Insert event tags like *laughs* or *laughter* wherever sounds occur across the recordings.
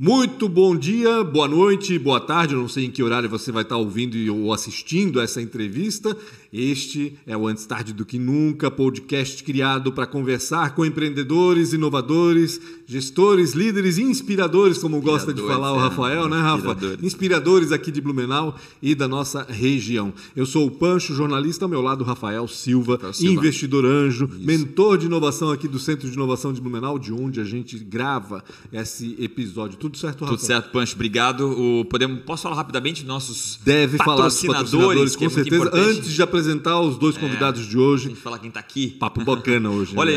Muito bom dia, boa noite, boa tarde. Eu não sei em que horário você vai estar ouvindo ou assistindo essa entrevista. Este é o Antes Tarde do Que Nunca, podcast criado para conversar com empreendedores, inovadores, gestores, líderes e inspiradores, como gosta de falar o é, Rafael, né, Rafa? Inspiradores. inspiradores aqui de Blumenau e da nossa região. Eu sou o Pancho, jornalista, ao meu lado, Rafael Silva, Rafael Silva. investidor anjo, Isso. mentor de inovação aqui do Centro de Inovação de Blumenau, de onde a gente grava esse episódio. Tudo certo, Rafa? Tudo certo, Pancho. Obrigado. O, podemos, posso falar rapidamente dos nossos Deve patrocinadores, falar dos patrocinadores, com é certeza. Antes de apresentar apresentar os dois é, convidados de hoje. A gente falar quem está aqui. Papo bacana hoje. Olha,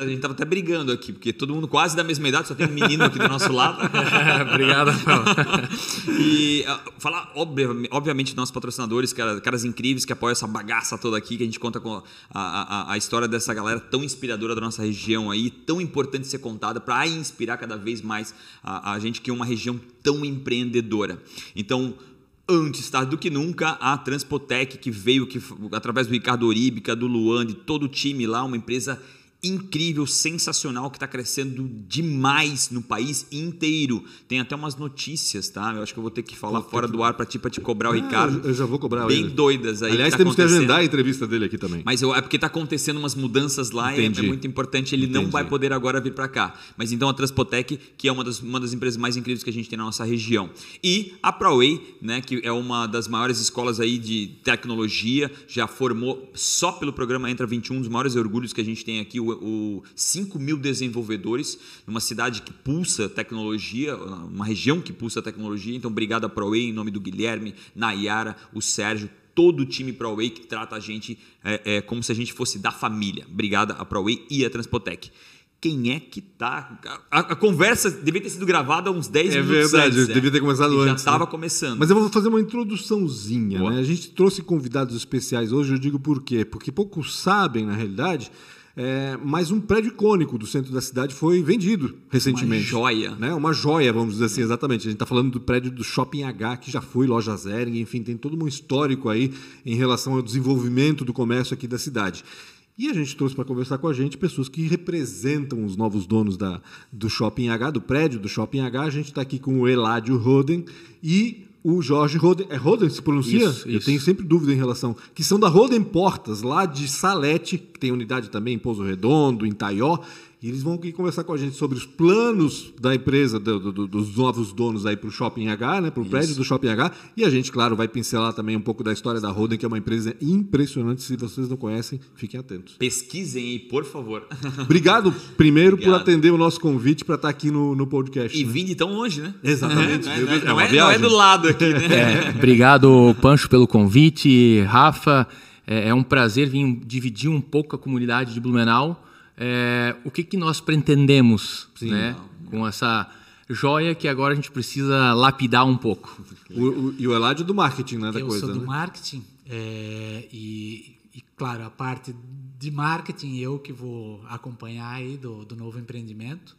a gente tava até brigando aqui, porque todo mundo quase da mesma idade, só tem um menino aqui do nosso lado. *laughs* Obrigado, e uh, falar, obviamente, nossos patrocinadores, caras, caras incríveis que apoiam essa bagaça toda aqui, que a gente conta com a, a, a história dessa galera tão inspiradora da nossa região aí, tão importante ser contada para inspirar cada vez mais a, a gente que é uma região tão empreendedora. Então, antes tarde do que nunca, a Transpotec, que veio que, através do Ricardo Oríbica, do Luan, de todo o time lá, uma empresa incrível, sensacional, que está crescendo demais no país inteiro. Tem até umas notícias, tá? Eu acho que eu vou ter que falar fora do ar para ti, te cobrar o ah, Ricardo. Eu já vou cobrar Bem ele. doidas aí. Aliás, tá temos que agendar a entrevista dele aqui também. Mas eu, é porque está acontecendo umas mudanças lá e é, muito importante. Ele Entendi. não vai poder agora vir para cá. Mas então a Transpotec, que é uma das, uma das empresas mais incríveis que a gente tem na nossa região. E a ProWay, né, que é uma das maiores escolas aí de tecnologia, já formou só pelo programa Entra 21, um dos maiores orgulhos que a gente tem aqui, o o 5 mil desenvolvedores numa cidade que pulsa tecnologia, uma região que pulsa tecnologia. Então, obrigado a ProWay, em nome do Guilherme, Nayara, o Sérgio, todo o time ProWay que trata a gente é, é, como se a gente fosse da família. Obrigado a ProWay e a Transpotec quem é que tá. A, a, conversa devia ter sido gravada há uns 10 é minutos verdade, antes. É. devia ter começado antes. Já estava né? começando. Mas eu vou fazer uma introduçãozinha. Né? A gente trouxe convidados especiais hoje, eu digo por quê? Porque poucos sabem, na realidade, é, mas um prédio icônico do centro da cidade foi vendido recentemente. Uma joia. Né? Uma joia, vamos dizer assim, exatamente. A gente está falando do prédio do Shopping H, que já foi loja Zering, enfim, tem todo um histórico aí em relação ao desenvolvimento do comércio aqui da cidade. E a gente trouxe para conversar com a gente pessoas que representam os novos donos da, do Shopping H, do prédio do Shopping H. A gente está aqui com o Eládio Roden e o Jorge Roden. É Roden se pronuncia? Isso, Eu tenho sempre dúvida em relação. Que são da Roden Portas, lá de Salete, que tem unidade também em Pouso Redondo, em Taió. E eles vão aqui conversar com a gente sobre os planos da empresa, do, do, dos novos donos aí para o Shopping H, né, para o prédio do Shopping H. E a gente, claro, vai pincelar também um pouco da história da Roden, que é uma empresa impressionante. Se vocês não conhecem, fiquem atentos. Pesquisem aí, por favor. *laughs* Obrigado, primeiro, Obrigado. por atender o nosso convite para estar aqui no, no podcast. E né? vim de tão longe, né? *laughs* Exatamente. *laughs* É, não, é, não, é, não, é, do lado aqui, né? É, obrigado, Pancho, pelo convite. Rafa, é, é um prazer vir dividir um pouco a comunidade de Blumenau é, o que, que nós pretendemos Sim, né, com essa joia que agora a gente precisa lapidar um pouco. O, o, e o Eladio do marketing, né? Da eu coisa, sou do né? marketing é, e, e, claro, a parte de marketing eu que vou acompanhar aí do, do novo empreendimento.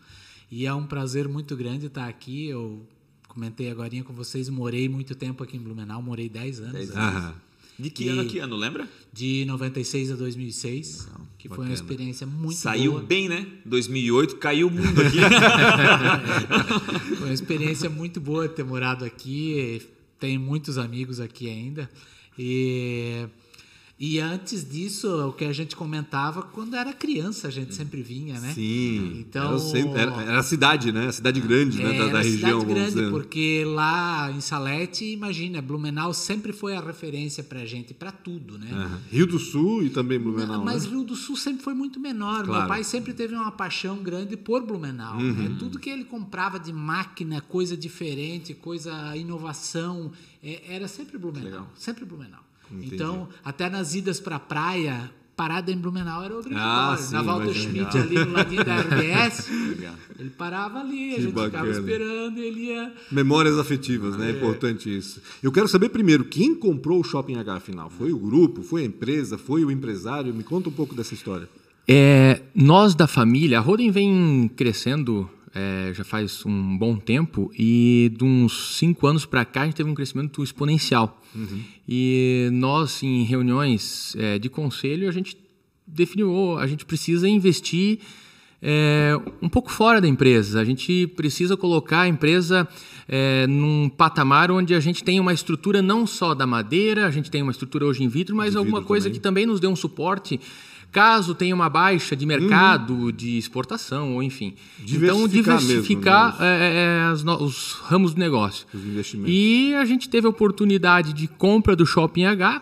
E é um prazer muito grande estar aqui. Eu comentei agora com vocês, morei muito tempo aqui em Blumenau, morei 10 anos. 10 anos. De que ano que ano, lembra? De 96 a 2006, Legal, que bacana. foi uma experiência muito Saiu boa. bem, né? 2008 caiu o mundo aqui. *laughs* foi uma experiência muito boa ter morado aqui. Tenho muitos amigos aqui ainda. E e antes disso, o que a gente comentava, quando era criança, a gente sempre vinha, né? Sim. Então, era, era, a cidade, né? A cidade grande né? é, da, da região. Cidade grande, dizer. porque lá em Salete, imagina, Blumenau sempre foi a referência pra gente, para tudo, né? Uhum. Rio do Sul e também Blumenau. Não, mas né? Rio do Sul sempre foi muito menor. Claro. Meu pai sempre teve uma paixão grande por Blumenau. Né? Uhum. Né? Tudo que ele comprava de máquina, coisa diferente, coisa inovação, é, era sempre Blumenau. Legal. Sempre Blumenau. Entendi. Então, até nas idas para a praia, parada em Blumenau era obrigatório. Ah, sim, Na Walter Schmidt, ali no ladinho da *laughs* RBS, ele parava ali, que a gente bacana. ficava esperando e ele ia. Memórias afetivas, né? É importante isso. Eu quero saber primeiro, quem comprou o Shopping H afinal? Foi o grupo, foi a empresa, foi o empresário? Me conta um pouco dessa história. É, nós da família, a Roden vem crescendo é, já faz um bom tempo e de uns cinco anos para cá a gente teve um crescimento exponencial. Uhum. E nós, em reuniões é, de conselho, a gente definiu, a gente precisa investir é, um pouco fora da empresa. A gente precisa colocar a empresa é, num patamar onde a gente tem uma estrutura não só da madeira, a gente tem uma estrutura hoje em vidro, mas alguma coisa também. que também nos dê um suporte caso tenha uma baixa de mercado, uhum. de exportação, ou enfim. Então, diversificar mesmo, né? é, é, as, os ramos do negócio. Os investimentos. E a gente teve a oportunidade de compra do Shopping H,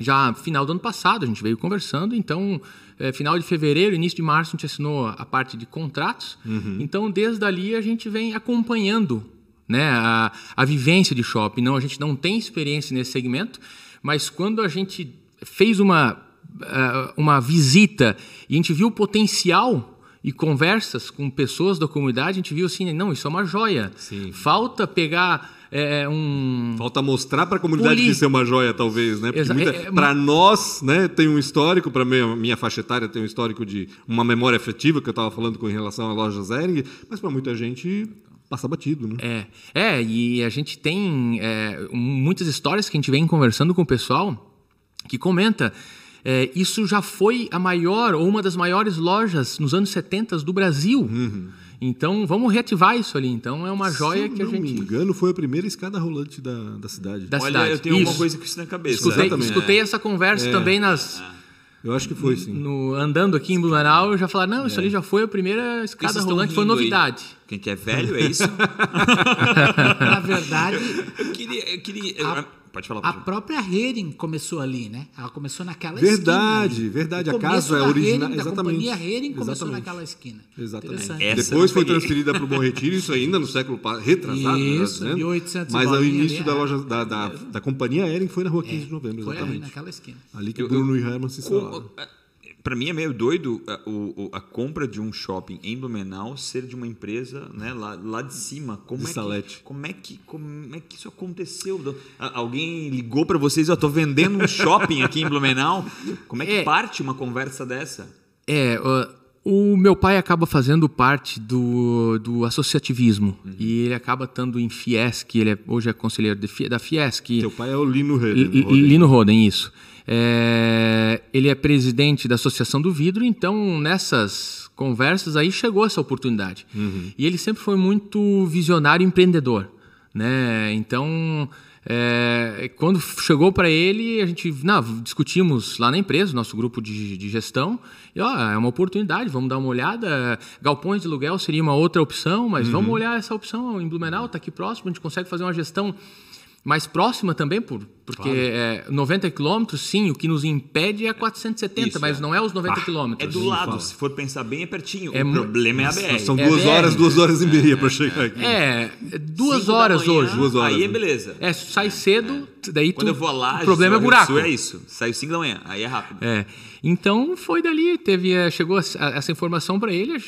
já final do ano passado, a gente veio conversando, então, é, final de fevereiro, início de março, a gente assinou a parte de contratos. Uhum. Então, desde ali, a gente vem acompanhando né, a, a vivência de shopping. Não, a gente não tem experiência nesse segmento, mas quando a gente fez uma uma visita e a gente viu o potencial e conversas com pessoas da comunidade, a gente viu assim, não, isso é uma joia. Sim. Falta pegar é, um... Falta mostrar para a comunidade Poli... que isso é uma joia, talvez, né? Muita... é, é... para nós, né, tem um histórico, para minha, minha faixa etária tem um histórico de uma memória afetiva, que eu estava falando com em relação à loja Zering, mas para muita gente passa batido, né? É, é e a gente tem é, muitas histórias que a gente vem conversando com o pessoal que comenta é, isso já foi a maior ou uma das maiores lojas nos anos 70 do Brasil. Uhum. Então vamos reativar isso ali. Então é uma joia que a gente. Se não me engano, foi a primeira escada rolante da, da cidade. Da Olha, cidade. eu tenho isso. uma coisa com isso na cabeça. Escutei, escutei essa conversa é. também nas. É. Eu acho que foi, sim. No, andando aqui em Blumenau, eu já falaram, não, isso é. ali já foi a primeira escada rolante, foi novidade. Aí? Quem que é velho, é isso? *laughs* Na verdade... Eu queria... Eu queria a, Pode falar. A própria Hering começou ali, né? Ela começou naquela verdade, esquina. Verdade, verdade. A casa é original. Exatamente. A companhia Hering começou Exatamente. naquela esquina. Exatamente. Depois foi transferida para o Bom Retiro, isso ainda no século retrasado. Né, isso, né, 1800 Mas o início ali, da é. loja da, da, da companhia Hering foi na rua 15 é, de novembro, exatamente. Foi ali naquela esquina. Ali que o Bruno e Herman se instalaram para mim é meio doido a, o, a, compra de um shopping em Blumenau ser de uma empresa né, lá, lá de cima. Como, de é que, como, é que, como é que isso aconteceu? Alguém ligou para vocês, eu estou vendendo um shopping aqui em Blumenau. Como é que é, parte uma conversa dessa? É, uh, o meu pai acaba fazendo parte do, do associativismo uhum. e ele acaba estando em Fiesc, ele é, hoje é conselheiro de, da Fiesc. Teu pai é o Lino Roden. Lino Roden, isso. É, ele é presidente da Associação do Vidro, então nessas conversas aí chegou essa oportunidade. Uhum. E ele sempre foi muito visionário e empreendedor. Né? Então, é, quando chegou para ele, a gente não, discutimos lá na empresa, nosso grupo de, de gestão, e ó, é uma oportunidade, vamos dar uma olhada. Galpões de aluguel seria uma outra opção, mas uhum. vamos olhar essa opção em Blumenau, está aqui próximo, a gente consegue fazer uma gestão mais próxima também, por, porque claro. é, 90 quilômetros, sim, o que nos impede é 470, Isso, mas é. não é os 90 ah, quilômetros. É do lado, se for pensar bem, é pertinho. É o problema é a BR. São duas é horas, duas horas e meia para chegar aqui. É, duas Cinco horas manhã, hoje. Duas horas, aí é beleza. É, sai cedo, daí Quando tu, eu vou lá, o problema é buraco. é isso, saiu 5 da manhã, aí é rápido. É. Então foi dali, teve, eh, chegou essa informação para ele,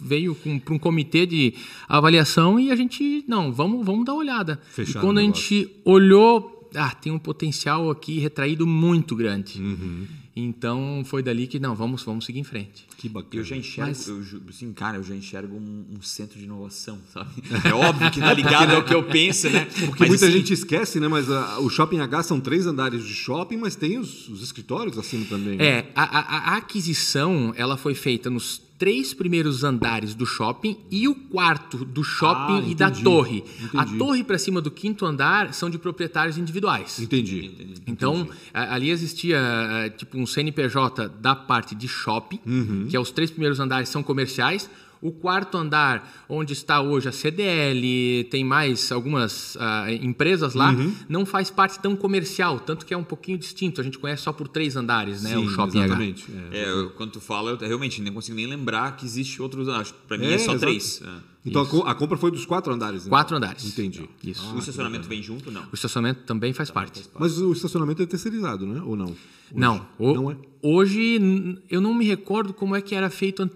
veio para um comitê de avaliação e a gente, não, vamos, vamos dar uma olhada. Fechado e quando a gente olhou, ah, tem um potencial aqui retraído muito grande. Uhum. Então foi dali que não, vamos, vamos seguir em frente. Que bacana. Eu já enxergo, Mas... eu, assim, cara, eu já enxergo um, um, centro de inovação, sabe? *laughs* É óbvio que tá ligado ao que eu penso, né? Porque mas, muita assim... gente esquece, né? Mas a, o Shopping H são três andares de shopping, mas tem os, os escritórios acima também. Né? É, a, a, a aquisição ela foi feita nos três primeiros andares do shopping e o quarto do shopping ah, entendi, e da torre. Entendi. A torre para cima do quinto andar são de proprietários individuais. Entendi. Então, entendi. ali existia tipo um CNPJ da parte de shopping, uhum. que é os três primeiros andares são comerciais. O quarto andar, onde está hoje a CDL, tem mais algumas uh, empresas lá, uhum. não faz parte tão comercial, tanto que é um pouquinho distinto. A gente conhece só por três andares, né? Sim, o shopping exatamente. H. É, é, quando tu fala, eu realmente nem consigo nem lembrar que existe outros andares. Para mim é, é só exato. três. É. Então Isso. a compra foi dos quatro andares. Então. Quatro andares. Entendi. Isso. Ah, o estacionamento vem junto não? O estacionamento também faz, também parte. faz parte. Mas o estacionamento é terceirizado, né? Ou não? Hoje. Não. O, não é? Hoje eu não me recordo como é que era feito uh,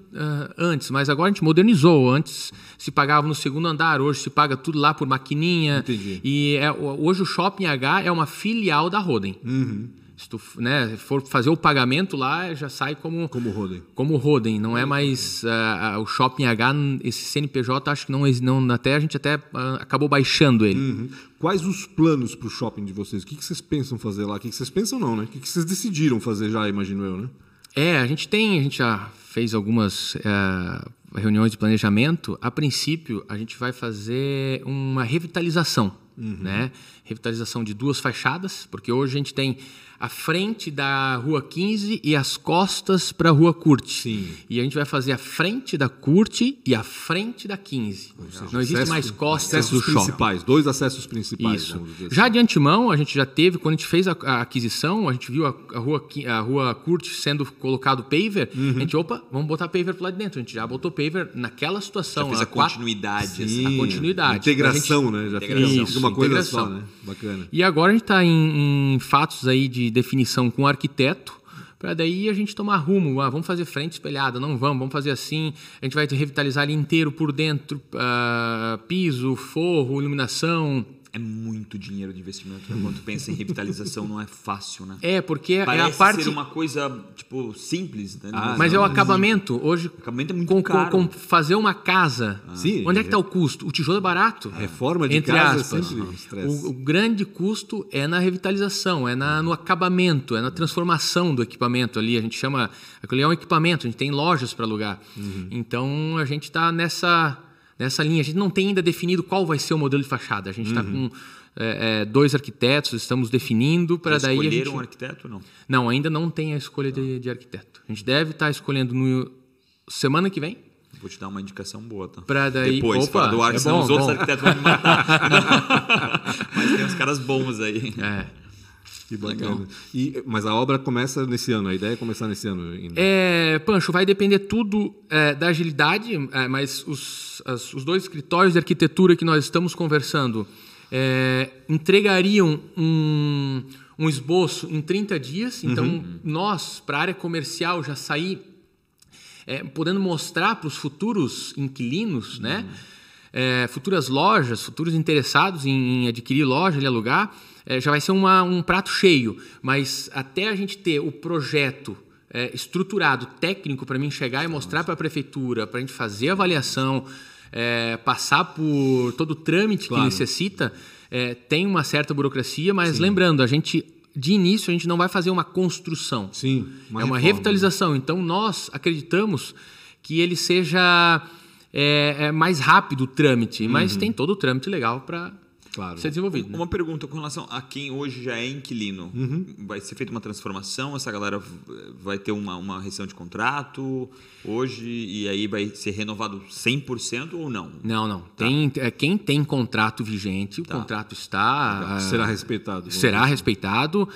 antes, mas agora a gente modernizou. Antes se pagava no segundo andar, hoje se paga tudo lá por maquininha. Entendi. E é, hoje o Shopping H é uma filial da Roden. Uhum se tu né, for fazer o pagamento lá, já sai como como Roden. Como Roden, não é mais uh, o Shopping H, esse CNPJ, acho que não, não até a gente até uh, acabou baixando ele. Uhum. Quais os planos para o shopping de vocês? O que, que vocês pensam fazer lá? O que, que vocês pensam não, né? O que, que vocês decidiram fazer já, imagino eu, né? É, a gente tem, a gente já fez algumas é, reuniões de planejamento. A princípio, a gente vai fazer uma revitalização, uhum. né? Revitalização de duas fachadas, porque hoje a gente tem a frente da Rua 15 e as costas para a Rua Curte. Sim. E a gente vai fazer a frente da Curte e a frente da 15. Seja, não existe acesso, mais costas do shopping. principais, dois acessos principais. Isso. Assim. Já de antemão, a gente já teve, quando a gente fez a, a aquisição, a gente viu a, a, rua, a Rua Curte sendo colocado paver, uhum. a gente, opa, vamos botar paver para lá de dentro. A gente já botou paver naquela situação. Já fez a quatro... continuidade. Assim. A continuidade. Integração, gente... né? Já integração. Isso, uma coisa integração. só, né? Bacana. E agora a gente está em, em fatos aí de definição com o arquiteto, para daí a gente tomar rumo. Ah, vamos fazer frente espelhada, não vamos, vamos fazer assim. A gente vai revitalizar ele inteiro por dentro, uh, piso, forro, iluminação, é muito dinheiro de investimento. Né? Quando pensa em *laughs* revitalização, não é fácil, né? É, porque Parece é a parte. ser uma coisa, tipo, simples. Né? Ah, mas não, é o acabamento. Hoje, o acabamento é muito com, caro. Com, com fazer uma casa. Ah. Sim, onde é que está o custo? O tijolo é barato. Reforma de entre casa é aspas. É o, o, grande custo é na revitalização, é na, no acabamento, é na transformação do equipamento ali. A gente chama. Aquilo é um equipamento, a gente tem lojas para alugar. Uhum. Então a gente está nessa nessa linha. A gente não tem ainda definido qual vai ser o modelo de fachada. A gente está uhum. com é, é, dois arquitetos, estamos definindo para daí. Escolheram gente... um arquiteto não? Não, ainda não tem a escolha de, de, arquiteto. A gente deve estar tá escolhendo no semana que vem. Vou te dar uma indicação boa, tá? Pra daí. Depois, Opa, do ar, é senão bom, os outros arquitetos vão me matar. *laughs* *laughs* Mas tem uns caras bons aí. É. Que bacana. E, mas a obra começa nesse ano, a ideia é começar nesse ano ainda. É, Pancho, vai depender tudo é, da agilidade, é, mas os, as, os dois escritórios de arquitetura que nós estamos conversando é, entregariam um, um esboço em 30 dias. Então, uhum. nós, para a área comercial, já sair é, podendo mostrar para os futuros inquilinos, né? uhum. né? Futuras lojas, futuros interessados em, em adquirir loja e alugar, é, já vai ser uma, um prato cheio. Mas até a gente ter o projeto é, estruturado, técnico, para mim chegar e mostrar para a prefeitura, para a gente fazer a avaliação, é, passar por todo o trâmite claro. que necessita, é, tem uma certa burocracia, mas Sim. lembrando, a gente de início a gente não vai fazer uma construção. Sim, uma é uma reforma. revitalização. Então nós acreditamos que ele seja é, é mais rápido o trâmite, uhum. mas tem todo o trâmite legal para claro. ser desenvolvido. Né? Uma pergunta com relação a quem hoje já é inquilino. Uhum. Vai ser feita uma transformação? Essa galera vai ter uma, uma rescisão de contrato hoje e aí vai ser renovado 100% ou não? Não, não. Tá. Tem, é, quem tem contrato vigente, o tá. contrato está... Será respeitado. Será respeitado.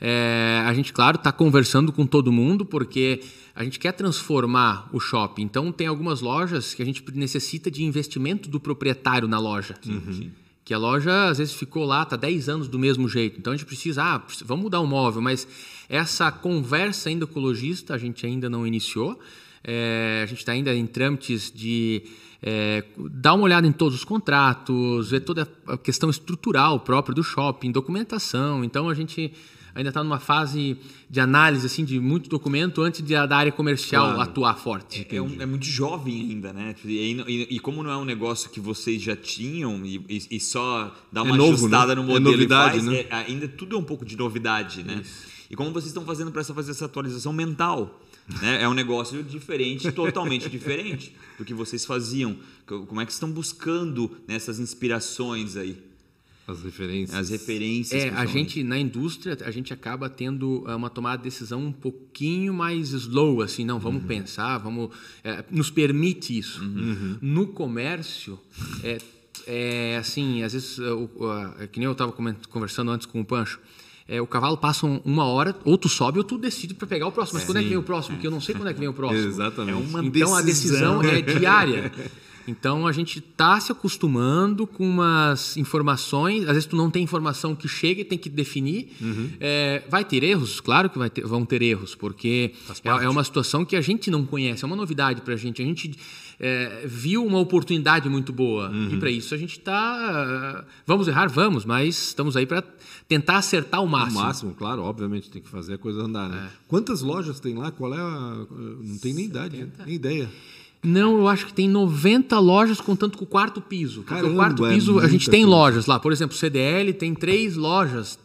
É, a gente, claro, está conversando com todo mundo porque a gente quer transformar o shopping. Então, tem algumas lojas que a gente necessita de investimento do proprietário na loja. Uhum que a loja às vezes ficou lá, está 10 anos do mesmo jeito. Então a gente precisa, ah, vamos mudar o móvel, mas essa conversa ainda com o lojista a gente ainda não iniciou. É, a gente está ainda em trâmites de é, dar uma olhada em todos os contratos, ver toda a questão estrutural própria do shopping, documentação. Então a gente ainda está numa fase de análise assim de muito documento antes de a da área comercial claro. atuar forte. É, é, um, é, muito jovem ainda, né? E, e, e, como não é um negócio que vocês já tinham e, e só dá uma é novo, ajustada né? no é modelo é novidade, faz, né? É, ainda tudo é um pouco de novidade, né? Isso. E como vocês estão fazendo para fazer essa atualização mental? Né? É um negócio diferente, totalmente diferente do que vocês faziam. Como é que estão buscando nessas inspirações aí? As referências. As referências. É, a gente, na indústria, a gente acaba tendo é, uma tomada de decisão um pouquinho mais slow, assim, não, vamos uhum. pensar, vamos. É, nos permite isso. Uhum. No comércio, é, é assim, às vezes, o, o, que nem eu estava conversando antes com o Pancho. É, o cavalo passa uma hora, ou tu sobe ou tu decide para pegar o próximo. Mas quando é que vem o próximo? Porque eu não sei quando é que vem o *laughs* próximo. Exatamente. É uma então decisão. a decisão é diária. *laughs* Então a gente está se acostumando com umas informações. Às vezes tu não tem informação que chega e tem que definir. Uhum. É, vai ter erros, claro que ter, vão ter erros, porque é, é, uma situação que a gente não conhece, é uma novidade para a gente. A gente é, viu uma oportunidade muito boa uhum. e para isso a gente está. Vamos errar, vamos, mas estamos aí para tentar acertar o máximo. O máximo, claro, obviamente tem que fazer a coisa andar. Né? É. Quantas lojas tem lá? Qual é a... Não tem nem 70. idade, nem ideia. Não, eu acho que tem 90 lojas contando com o quarto piso. Porque Caramba, o quarto piso, é a gente tem loja. lojas lá. Por exemplo, o CDL tem três lojas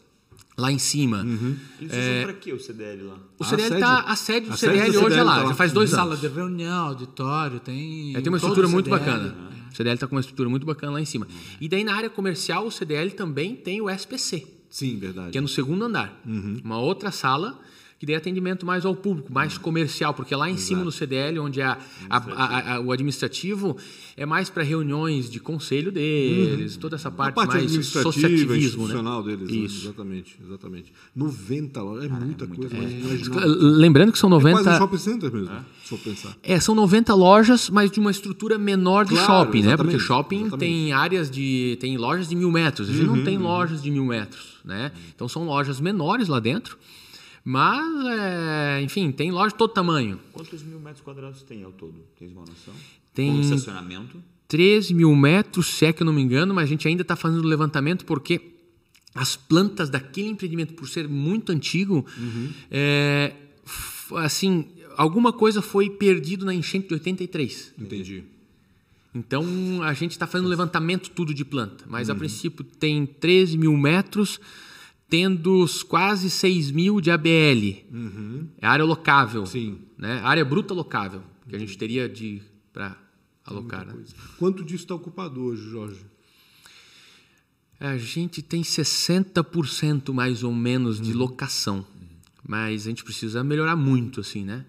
lá em cima. Uhum. Eles é... para quê o CDL lá? O CDL está a sede do CDL, hoje é lá, tá já faz dois Sala anos. Sala de reunião, auditório, tem. É, tem uma estrutura muito bacana. É. O CDL está com uma estrutura muito bacana lá em cima. E daí na área comercial o CDL também tem o SPC. Sim, verdade. Que é no segundo andar. Uhum. Uma outra sala que dê atendimento mais ao público, mais comercial, porque lá em Exato. cima no CDL, onde a, a, a, a o administrativo é mais para reuniões de conselho deles, uhum. toda essa parte, parte mais associativismo, né? institucional né? deles. Isso. Né? Exatamente, exatamente. 90 lojas, é Cara, muita é coisa. É. Lembrando que são 90... É quase um shopping center mesmo, é. se for pensar. É, são 90 lojas, mas de uma estrutura menor de claro, shopping, né? Porque shopping exatamente. tem áreas de... tem lojas de mil metros, a gente uhum, não tem uhum. lojas de mil metros, né? Então são lojas menores lá dentro, mas, é, enfim, tem loja de todo tamanho. Quantos mil metros quadrados tem ao todo? Tens uma noção? Tem Com estacionamento? 13 mil metros, se é que eu não me engano, mas a gente ainda está fazendo o levantamento porque as plantas daquele empreendimento, por ser muito antigo, uhum. é, assim, alguma coisa foi perdido na enchente de 83. Entendi. Então a gente está fazendo levantamento tudo de planta, mas uhum. a princípio tem 13 mil metros tendo quase 6 mil de ABL. Uhum. É área locável. Sim. Né? Área bruta locável, que a gente teria de para alocar. Né? Quanto disso está ocupado hoje, Jorge? A gente tem 60% mais ou menos de uhum. locação. Mas a gente precisa melhorar muito, assim, né?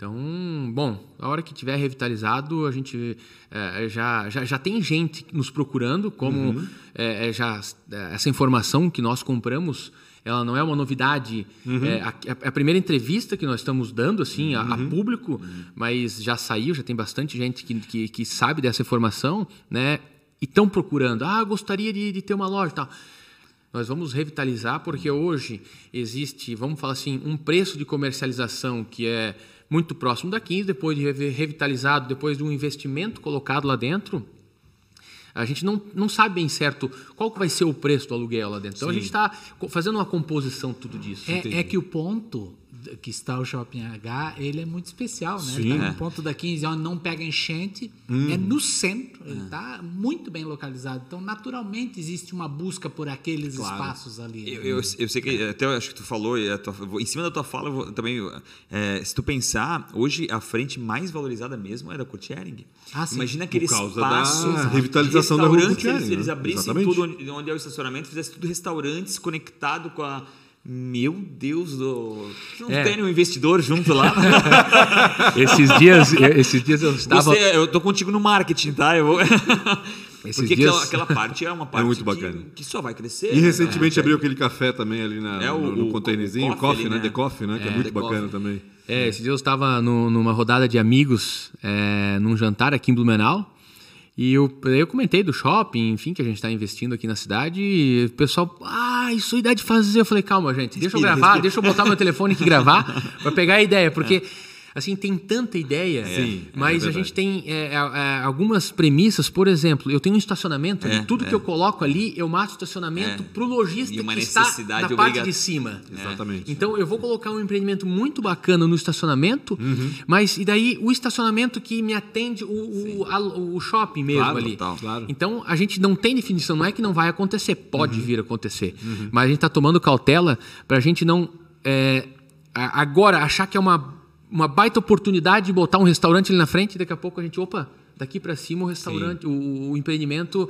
Então, bom, a hora que tiver revitalizado, a gente é, já, já, já tem gente nos procurando, como uhum. é, já essa informação que nós compramos, ela não é uma novidade. Uhum. É, a, a, primeira entrevista que nós estamos dando assim a, a uhum. público, uhum. mas já saiu, já tem bastante gente que, que, que sabe dessa informação, né? E estão procurando. Ah, gostaria de, de ter uma loja, tal. Nós vamos revitalizar porque hoje existe, vamos falar assim, um preço de comercialização que é muito próximo da 15, depois de revitalizado, depois de um investimento colocado lá dentro, a gente não, não sabe bem certo qual que vai ser o preço do aluguel lá dentro. Então Sim. a gente está fazendo uma composição tudo disso. É, é, que o ponto que está o Shopping H, ele é muito especial, né? Sim, ele está é. no ponto da 15, onde não pega enchente, hum. é no centro, ele está é. muito bem localizado. Então, naturalmente, existe uma busca por aqueles claro. espaços ali. Né? Eu, eu, eu, sei que, até eu acho que tu falou, tua, em cima da tua fala, vou, também, é, se tu pensar, hoje a frente mais valorizada mesmo é da Coutiering. Ah, Imagina aquele por causa espaço da revitalização da rua Coutiering. Eles, eles né? abrissem Exatamente. tudo onde, onde é o estacionamento, fizessem tudo restaurantes conectado com a meu Deus do. Não é. tem um investidor junto lá? *laughs* esses dias, esses dias eu estava. Você, eu tô contigo no marketing, tá? Eu vou... *laughs* Esses Porque dias... aquela, aquela, parte é uma parte é muito bacana. Que, que só vai crescer. E recentemente é, abriu aquele café também ali na, é o, no, no containerzinho, o coffee, ali, né? The Coffee, né? que é, é muito The bacana coffee. também. É, esses dias eu estava no, numa rodada de amigos, é, num jantar aqui em Blumenau. E eu, eu comentei do shopping, enfim, que a gente está investindo aqui na cidade. E o pessoal, ah, isso é ideia de fazer. Eu falei, calma, gente, deixa eu gravar, deixa eu botar meu telefone aqui e gravar para pegar a ideia, porque. *laughs* É assim, tem tanta ideia, Sim, é mas é a gente tem é, é, é, algumas premissas, por exemplo, eu tenho um estacionamento, é, tudo que eu coloco ali, eu mato estacionamento para o lojista que está na parte de cima. Exatamente. Então, eu vou colocar um empreendimento muito bacana no estacionamento, uhum. mas e daí o estacionamento que me atende o, o, a, o shopping mesmo claro, ali. Total, claro. Então, a gente não tem definição, não é que não vai acontecer, pode uhum. vir a acontecer, uhum. mas a gente está tomando cautela para a gente não... É, agora achar que é uma uma baita oportunidade de botar um restaurante ali na frente e daqui a pouco a gente, opa, daqui para cima o restaurante, o, o, empreendimento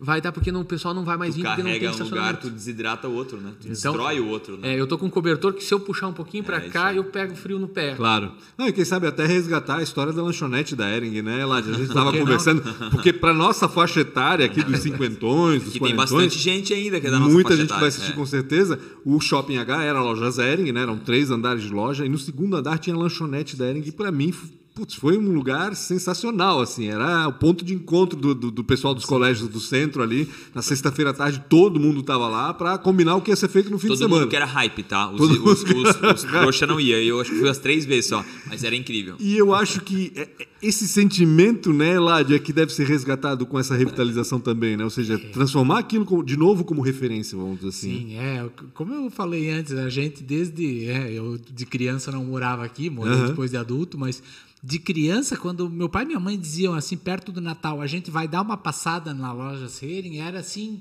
vai dar porque não, o pessoal não vai mais tu vir porque não tem um lugar, tu desidrata o outro, né? Tu então, destrói o outro, né? É, eu tô com um cobertor que se eu puxar um pouquinho para é, cá, eu pego frio no pé. Claro. Não, e quem sabe até resgatar a história da lanchonete da Ering, né, Eladia? A gente estava *laughs* conversando, porque para nossa faixa etária aqui dos *laughs* cinquentões, dos que tem bastante gente ainda que é da nossa Muita gente etária, vai assistir é. com certeza. O Shopping H era a loja Zering, né? Eram três andares de loja e no segundo andar tinha a lanchonete da Ering e para mim putz, foi um lugar sensacional, assim, era o ponto de encontro do, do, do pessoal dos Sim. colégios do centro ali. Na sexta-feira à tarde, todo mundo estava lá para combinar o que ia ser feito no fim todo de semana. Todo mundo que era hype, tá? Os, os, os, os, trouxa não ia. Eu acho que fui as três vezes só, mas era incrível. E eu acho que é, é, esse sentimento, né, Ládia, que deve ser resgatado com essa revitalização também, né? Ou seja, transformar aquilo de novo como referência, vamos dizer assim. Sim, é. Como eu falei antes, a gente desde... É, eu de criança não morava aqui, morei uhum. depois de adulto, mas de criança, quando meu pai e minha mãe diziam assim, perto do Natal, a gente vai dar uma passada na loja Sering, era assim.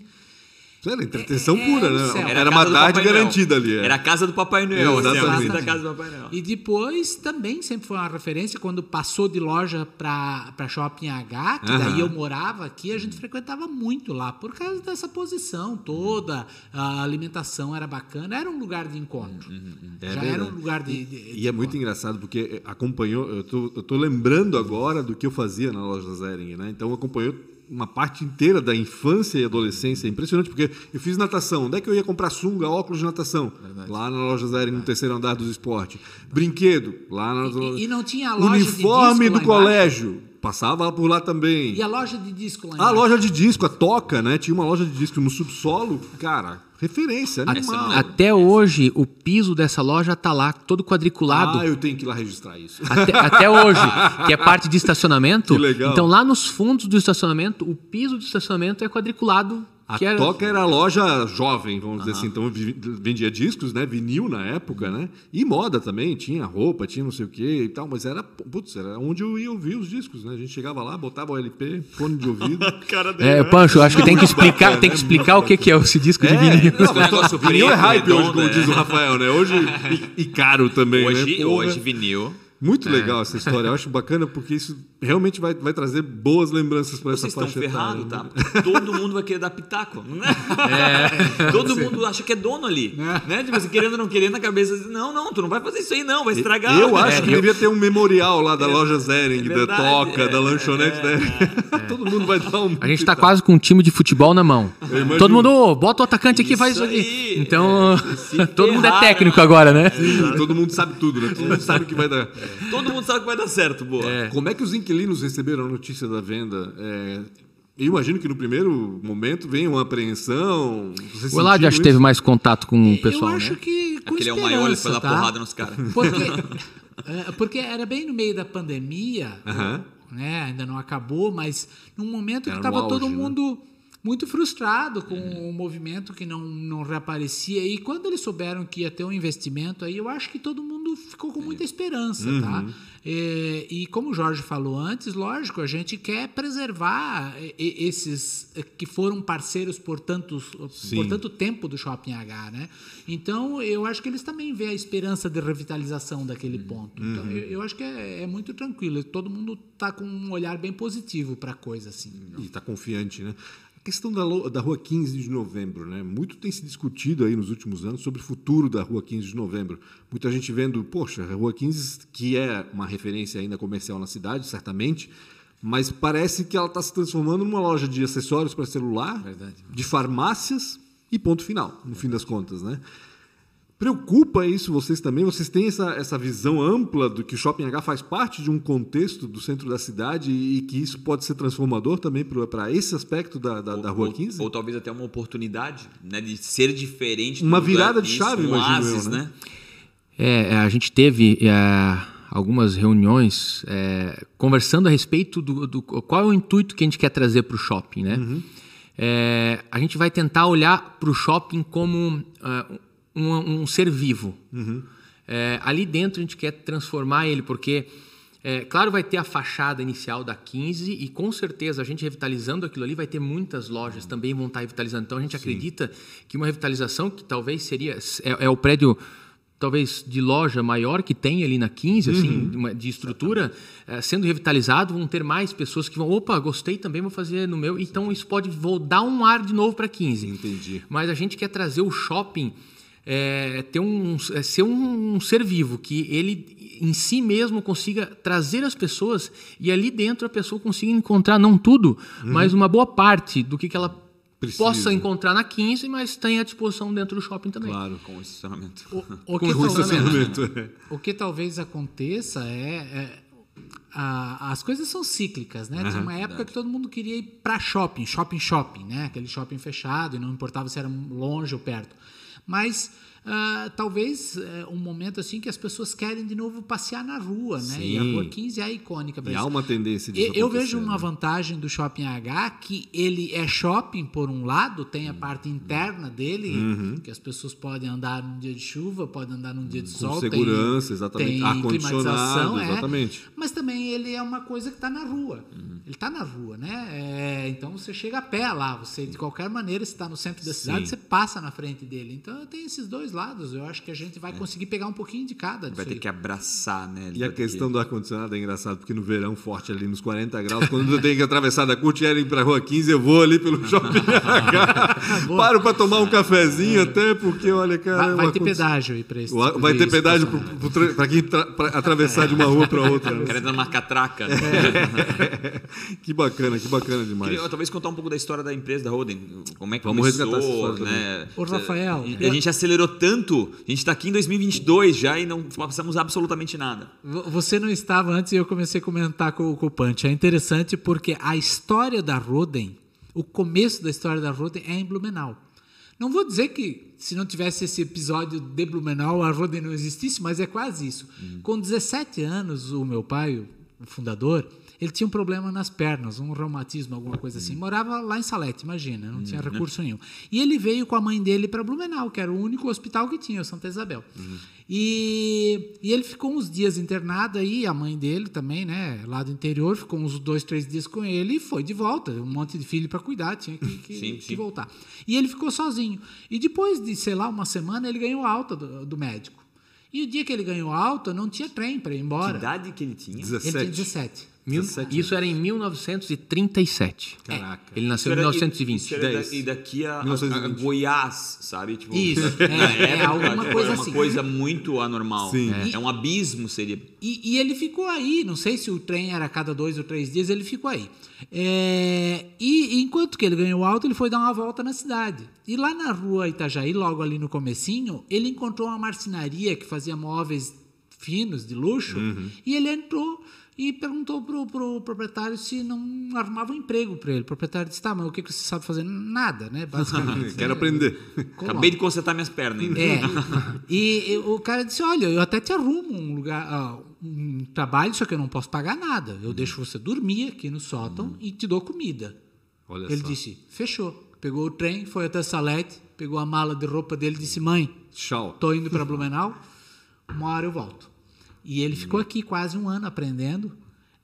Era entretenção é, pura, né? Era, era uma tarde garantida ali. É. Era a casa do Papai Noel. Assim, Exatamente. Assim, casa do Papai Noel. E depois também sempre foi uma referência quando passou de loja para Shopping H, que daí eu morava aqui, a gente frequentava muito lá por causa dessa posição toda. A alimentação era bacana, era um lugar de encontro. Uhum. uhum. É Já era um lugar de. de, de e, é muito engraçado porque acompanhou. Eu tô, eu tô lembrando agora do que eu fazia na loja Zering, né? Então acompanhou uma parte inteira da infância e adolescência. É impressionante, porque eu fiz natação. Onde é que eu ia comprar sunga, óculos de natação? Verdade. Lá na loja Zero, no terceiro andar dos esportes. Brinquedo, lá na... E, e não tinha loja Uniforme do colégio. Passava por lá também. E a loja de disco lá embaixo? A loja de disco, a Toca, né? Tinha uma loja de disco no subsolo. Cara, referência, animal. Até hoje, o piso dessa loja tá lá, todo quadriculado. Ah, eu tenho que ir lá registrar isso. Até, até hoje, que é parte de estacionamento. Que legal. Então, lá nos fundos do estacionamento, o piso do estacionamento é quadriculado a que era... Toca era a loja jovem, vamos dizer assim. Então vendia discos, né? Vinil na época, né? E moda também, tinha roupa, tinha não sei o quê e tal, mas era, putz, era onde eu ia ouvir os discos, né? A gente chegava lá, botava o LP, fone de ouvido. *laughs* Cara é, Pancho, acho que tem que explicar, tem que explicar o que, que é esse disco de é, vinil. Não, vinil é hype hoje, como diz o é. Rafael, né? Hoje e, e caro também, hoje, né? Hoje vinil muito é. legal essa história. Eu acho bacana porque isso realmente vai, vai trazer boas lembranças para essa faixa Vocês estão ferrados, tá? Todo mundo vai querer dar pitaco. Né? É. Todo mundo acha que é dono ali. É. Né? Tipo assim, querendo ou não querendo, na cabeça, não, não, tu não vai fazer isso aí não, vai estragar. Eu acho é, que eu... devia ter um memorial lá da loja Zering, da Toca, da lanchonete Zering. *laughs* Todo mundo vai dar um... A gente está quase com um time de futebol na mão. Todo mundo, oh, bota o atacante aqui, e faz isso aqui. Então, *laughs* todo mundo é técnico agora, né? todo mundo sabe tudo, né? Todo mundo sabe o que vai dar. Todo mundo sabe que vai dar certo, boa. É. Como é que os inquilinos receberam a notícia da venda? É, eu imagino que no primeiro momento vem uma apreensão. O Elad acho que teve mais contato com o pessoal. Eu acho né? que. Com Aquele é o maior, ele foi dar tá? porrada nos caras. Porque, *laughs* é, porque era bem no meio da pandemia, uh -huh. né? ainda não acabou, mas num momento era que estava todo né? mundo. Né? Muito frustrado com o um movimento que não, não reaparecia. E quando eles souberam que ia ter um investimento, aí eu acho que todo mundo ficou com muita esperança, uhum. tá? E, e, como o Jorge falou antes, lógico, a gente quer preservar esses que foram parceiros por, tantos, por tanto tempo do Shopping H, né? Então, eu acho que eles também veem a esperança de revitalização daquele uhum. ponto. Então, uhum. eu, eu, acho que é, é, muito tranquilo. Todo mundo está com um olhar bem positivo para a coisa, assim. E está confiante, né? Questão da, da Rua 15 de Novembro, né? Muito tem se discutido aí nos últimos anos sobre o futuro da Rua 15 de Novembro. Muita gente vendo, poxa, a Rua 15, que é uma referência ainda comercial na cidade, certamente, mas parece que ela está se transformando numa loja de acessórios para celular, Verdade. de farmácias e ponto final, no Verdade. fim das contas, né? Preocupa isso vocês também? Vocês têm essa, essa visão ampla do que o Shopping H faz parte de um contexto do centro da cidade e que isso pode ser transformador também para esse aspecto da, da, ou, da Rua 15? Ou, ou, talvez até uma oportunidade né, de ser diferente. Uma virada de chave, um oásis, eu, né? né? É, a gente teve é, algumas reuniões é, conversando a respeito do, do, qual é o intuito que a gente quer trazer para o shopping, né? Uhum. É, a gente vai tentar olhar para o shopping como uh, um, um ser vivo. Uhum. É, ali dentro a gente quer transformar ele, porque, é, claro, vai ter a fachada inicial da 15 e com certeza a gente revitalizando aquilo ali vai ter muitas lojas também vão estar revitalizando. Então a gente Sim. acredita que uma revitalização que talvez seria. É, é, o prédio. Talvez de loja maior que tem ali na 15, assim, uhum. assim, de estrutura, é, sendo revitalizado, vão ter mais pessoas que vão, opa, gostei também, vou fazer no meu. Então isso pode vou dar um ar de novo para 15. Entendi. Mas a gente quer trazer o shopping é, ter um, é ser um, um, ser vivo, que ele em si mesmo consiga trazer as pessoas e ali dentro a pessoa consiga encontrar, não tudo, uhum. mas uma boa parte do que, que ela Precisa. possa encontrar na 15, mas tem à disposição dentro do shopping também. Claro, com o estacionamento. O, *laughs* o, que, com estacionamento. o que talvez aconteça é, é a, as coisas são cíclicas, né? Uhum, Tinha uma época verdade. que todo mundo queria ir para shopping, shopping, shopping, né? Aquele shopping fechado e não importava se era longe ou perto. Mas uh, talvez uh, um momento assim que as pessoas querem de novo passear na rua, né? Sim. E a Rua 15 é icônica para isso. há uma tendência disso Eu, vejo uma né? vantagem do Shopping H que ele é shopping por um lado, tem a parte interna dele, uhum. que as pessoas podem andar num dia de chuva, podem andar num dia de Com sol. segurança, tem, exatamente. Tem climatização, é, exatamente. Mas também ele é uma coisa que está na rua. Uhum. Ele está na rua, né? É, então você chega a pé lá, você de qualquer maneira, se está no centro da cidade, Sim. você passa na frente dele. Então tem esses dois lados. Eu acho que a gente vai é. conseguir pegar um pouquinho de cada. Vai ter aí. que abraçar, né? Ele e a questão que... do ar-condicionado é engraçado, porque no verão forte ali nos 40 graus, quando eu tenho que atravessar da Curte e ir para a Rua 15, eu vou ali pelo shopping *laughs* Paro para tomar um cafezinho é. até, porque olha, cara. Vai, vai ter pedágio aí para isso. Vai ter pedágio para quem pra atravessar de uma rua para outra. O cara dando uma catraca. É. *laughs* que bacana, que bacana demais. Queria, talvez contar um pouco da história da empresa da Roden. Como é que Vamos começou, né? Ô, Rafael. A gente acelerou tanto a gente está aqui em 2022 já e não passamos absolutamente nada. Você não estava antes e eu comecei a comentar com, com o Punch. É interessante porque a história da Roden, o começo da história da Roden é em Blumenau. Não vou dizer que se não tivesse esse episódio de Blumenau a Roden não existisse, mas é quase isso. Uhum. Com 17 anos, o meu pai, o fundador, ele tinha um problema nas pernas, um reumatismo, alguma coisa assim. Morava lá em Salete, imagina, não tinha uhum. recurso nenhum. E ele veio com a mãe dele para Blumenau, que era o único hospital que tinha, o Santa Isabel. Uhum. E, e, ele ficou uns dias internado aí, a mãe dele também, né, lá do interior, ficou uns dois, três dias com ele e foi de volta. Um monte de filho para cuidar, tinha que, que, *laughs* sim, que, voltar. E ele ficou sozinho. E depois de, sei lá, uma semana, ele ganhou alta do, do médico. E o dia que ele ganhou alta, não tinha trem para ir embora. Que idade que ele tinha? 17. Ele tinha 17. Mil, isso era em 1937. Caraca. Ele nasceu em 1920. Isso era, e daqui a, a, Goiás, sabe? Tipo, isso. *laughs* É, é alguma coisa é assim. uma coisa muito anormal. Sim. É. é um abismo, seria. E, e, ele ficou aí. Não sei se o trem era a cada dois ou três dias, ele ficou aí. É, e enquanto que ele ganhou alto, ele foi dar uma volta na cidade. E lá na rua Itajaí, logo ali no comecinho, ele encontrou uma marcenaria que fazia móveis finos, de luxo, uhum. e ele entrou e perguntou pro, pro proprietário se não arrumava um emprego para ele. O proprietário disse: tá, mas o que, que você sabe fazer? Nada, né? Basicamente. *laughs* Quero né? aprender. Acabei de consertar minhas pernas ainda. É. E, e, o cara disse: olha, eu até te arrumo um lugar, uh, um trabalho, só que eu não posso pagar nada. Eu deixo você dormir aqui no sótão hum. e te dou comida. Olha ele só. disse: fechou. Pegou o trem, foi até Salete, pegou a mala de roupa dele e disse: mãe, tchau. Tô indo para Blumenau, uma hora eu volto. E ele ficou aqui quase um ano aprendendo.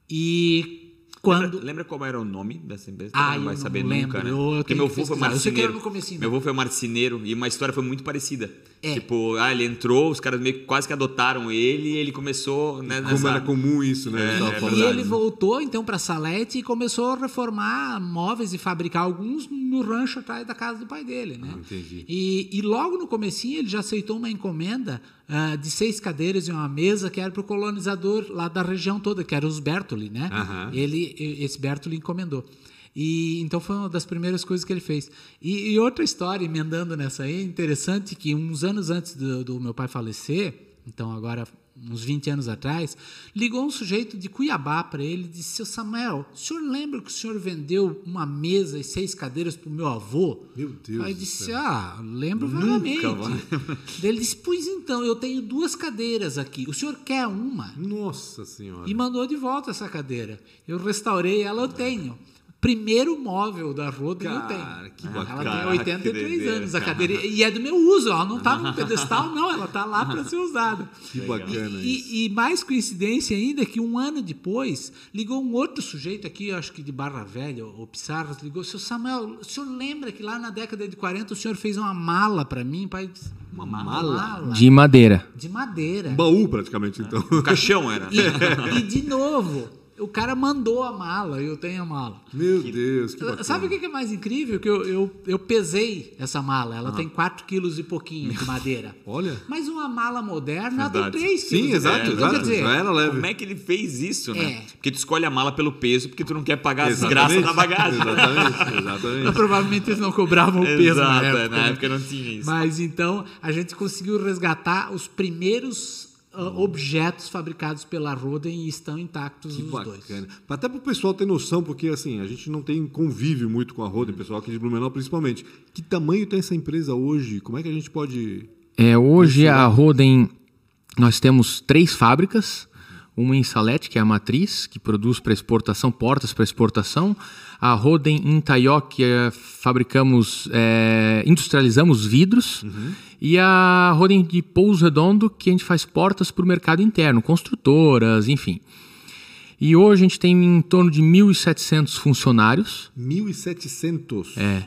E quando... Lembra, lembra qual era o nome dessa empresa? Ah, não vai saber não nunca, né? Eu, Porque meu avô foi marceneiro. Meu avô foi marceneiro e uma história foi muito parecida. É. Tipo, ah, ele entrou, os caras meio quase que adotaram ele e ele começou. Né, Como era comum isso, né? É, e, e ele voltou então para Salete e começou a reformar móveis e fabricar alguns no rancho atrás da casa do pai dele, né? Ah, entendi. E, e logo no comecinho ele já aceitou uma encomenda uh, de seis cadeiras e uma mesa que era para o colonizador lá da região toda, que era os Bertoli, né? Ele, esse Bertoli encomendou. E então foi uma das primeiras coisas que ele fez. E, e outra história, emendando nessa aí, interessante que uns anos antes do, do, meu pai falecer, então agora uns 20 anos atrás, ligou um sujeito de Cuiabá para ele e disse: Seu Samuel, o senhor lembra que o senhor vendeu uma mesa e seis cadeiras para o meu avô? Meu Deus. Aí disse: Ah, lembro vagamente. ele disse: Pois então, eu tenho duas cadeiras aqui. O senhor quer uma? Nossa Senhora. E mandou de volta essa cadeira. Eu restaurei ela, eu tenho primeiro móvel da Roda cara, eu tenho. Que bacana. Ela tem 83 anos, a cadeira. E é do meu uso, ela não está no *laughs* pedestal, não, ela está lá para ser usada. Que bacana e, isso. E, e, mais coincidência ainda que um ano depois ligou um outro sujeito aqui, acho que de Barra Velha, ou Pissarras, ligou: Seu Samuel, o senhor lembra que lá na década de 40 o senhor fez uma mala para mim? Pai, uma mala? mala? De madeira. De madeira. Um baú, praticamente, então. O *laughs* caixão era. E, e de novo o cara mandou a mala e eu tenho a mala. Meu que, Deus, que bacana. Sabe o que é mais incrível? Que eu, eu, eu pesei essa mala. Ela ah. tem 4 quilos e pouquinho de madeira. *laughs* Olha. Mas uma mala moderna tem 3 quilos. Sim, exato, é, exato. Dizer, Já era leve. Como é que ele fez isso, né? É. Porque tu escolhe a mala pelo peso, porque tu não quer pagar as graças da bagagem. exatamente, *laughs* exatamente. Mas, provavelmente eles não cobravam o peso Exato, na época. na época não tinha isso. Mas então, a gente conseguiu resgatar os primeiros uh, objetos fabricados pela Roden e estão intactos que os bacana. dois. Até para o pessoal ter noção, porque assim, a gente não tem convívio muito com a Roden, pessoal aqui de Blumenau principalmente. Que tamanho tem essa empresa hoje? Como é que a gente pode... É, hoje a Roden, nós temos três fábricas, uma em Salete, que é a matriz, que produz para exportação, portas para exportação. A Roden em Taió, que é, fabricamos, é, industrializamos vidros. Uhum. E a Roden de Pouso Redondo, que a gente faz portas para o mercado interno, construtoras, enfim. E hoje a gente tem em torno de 1.700 funcionários. 1.700? É.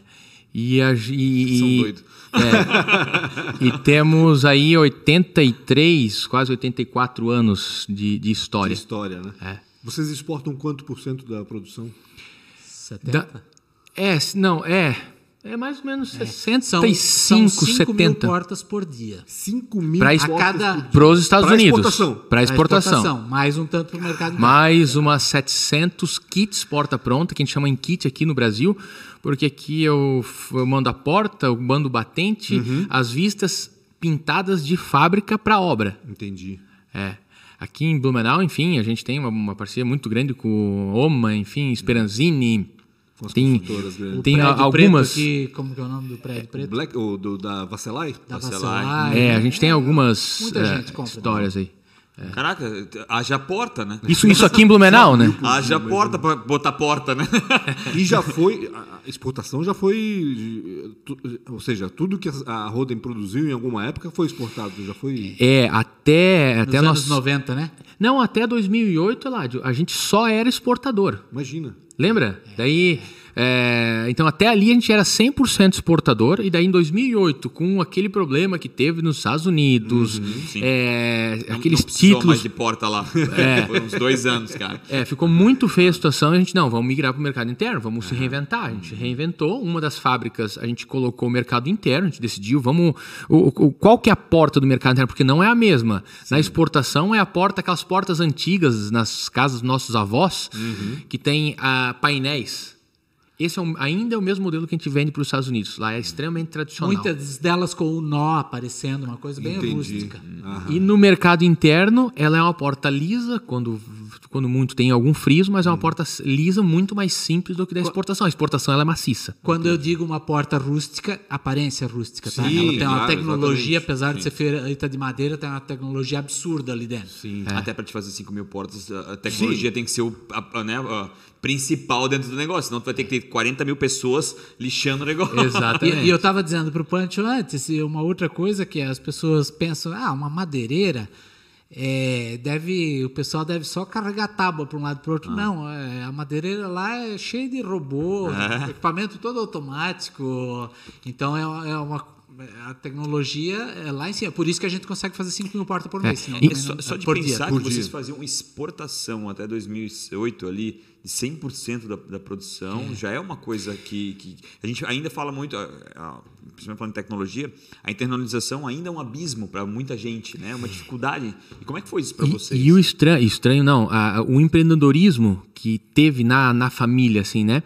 E, a, e, São doidos. É, e temos aí 83, quase 84 anos de, de história. De história, né? É. Vocês exportam quanto por cento da produção? 70? Da, é, não, é. É mais ou menos é. 65, são, são 5 70. mil portas por dia. 5 mil pra, portas cada... Para os Estados pra Unidos. Exportação. Para exportação. exportação. Mais um tanto para o mercado Mais umas 700 kits porta pronta, que a gente chama em kit aqui no Brasil, porque aqui eu, eu mando a porta, eu mando o batente, uhum. as vistas pintadas de fábrica para obra. Entendi. É. Aqui em Blumenau, enfim, a gente tem uma, uma parceria muito grande com Oma, enfim, Speranzini, tem. Tem algumas. Aqui, como que é o nome do prédio preto? Black, o do, da Vasselai? Da Vasselai. É, a gente tem algumas é, histórias aí. É. Caraca, haja porta, né? Isso, isso aqui em Blumenau, né? Haja porta para botar porta, né? *laughs* E já foi, a exportação já foi, ou seja, tudo que a Roden produziu em alguma época foi exportado, já foi... É, até... Nos até anos nós... 90, né? Não, até 2008, Eládio, a gente só era exportador. Imagina. Lembra? Daí... É, então, até ali a gente era 100% exportador, e daí em 2008, com aquele problema que teve nos Estados Unidos, uhum, é, não, aqueles não títulos. mais de porta lá. *laughs* É, *laughs* Foi uns dois anos, cara. É, ficou muito feia a situação. A gente, não, vamos migrar para o mercado interno, vamos se reinventar. A gente reinventou. Uma das fábricas, a gente colocou o mercado interno, a gente decidiu, vamos. O, o, qual que é a porta do mercado interno? Porque não é a mesma. Sim. Na exportação é a porta, aquelas portas antigas nas casas dos nossos avós, uhum. que tem ah, painéis. Esse é um, ainda é o mesmo modelo que a gente vende para os Estados Unidos. Lá é extremamente tradicional. Muitas delas com o nó aparecendo, uma coisa bem Entendi. rústica. E no mercado interno, ela é uma porta lisa, quando, quando muito tem algum friso, mas é uma hum. porta lisa muito mais simples do que da exportação. A exportação ela é maciça. Quando eu digo uma porta rústica, aparência rústica, tá? Sim, ela tem uma claro, tecnologia, exatamente. apesar Sim. de ser feita de madeira, tem uma tecnologia absurda ali dentro. Sim. É. Até para te fazer 5 mil portas, a tecnologia Sim. tem que ser o, a, a, né, a principal dentro do negócio, senão tu vai ter que ter 40 mil pessoas lixando o negócio. Exatamente. *laughs* E, e eu estava dizendo para o Pancho antes, uma outra coisa que as pessoas pensam, ah, uma madeireira, é, deve, o pessoal deve só carregar tábua para um lado para o outro. Ah. Não, é, a madeireira lá é cheia de robô, é. equipamento todo automático. Então é, é uma a tecnologia é lá em cima. Por isso que a gente consegue fazer 5 mil portas por mês. É. Só, só, de pensar dia. que vocês faziam exportação até 2008 ali de 100% da, da produção é. já é uma coisa que, que a gente ainda fala muito, principalmente falando de tecnologia, a internalização ainda é um abismo para muita gente, né? uma dificuldade. E como é que foi isso para vocês? E o estranho, estranho não, a, o empreendedorismo que teve na, na família, assim, né?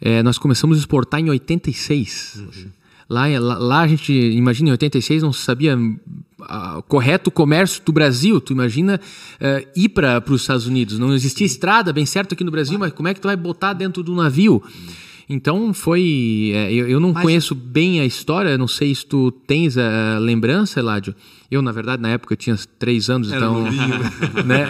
É, nós começamos a exportar em 86. Uhum. Lá, lá, lá, a gente, imagina, em 86 não sabia uh, correto comércio do Brasil. Tu imagina uh, ir para os Estados Unidos. Não existia estrada bem certo aqui no Brasil, mas como é que tu vai botar dentro do navio? Então foi. É, eu, eu, não mas... conheço bem a história, não sei se tu tens a lembrança, Eládio. Eu, na verdade, na época tinha três anos, Era então. *laughs* né?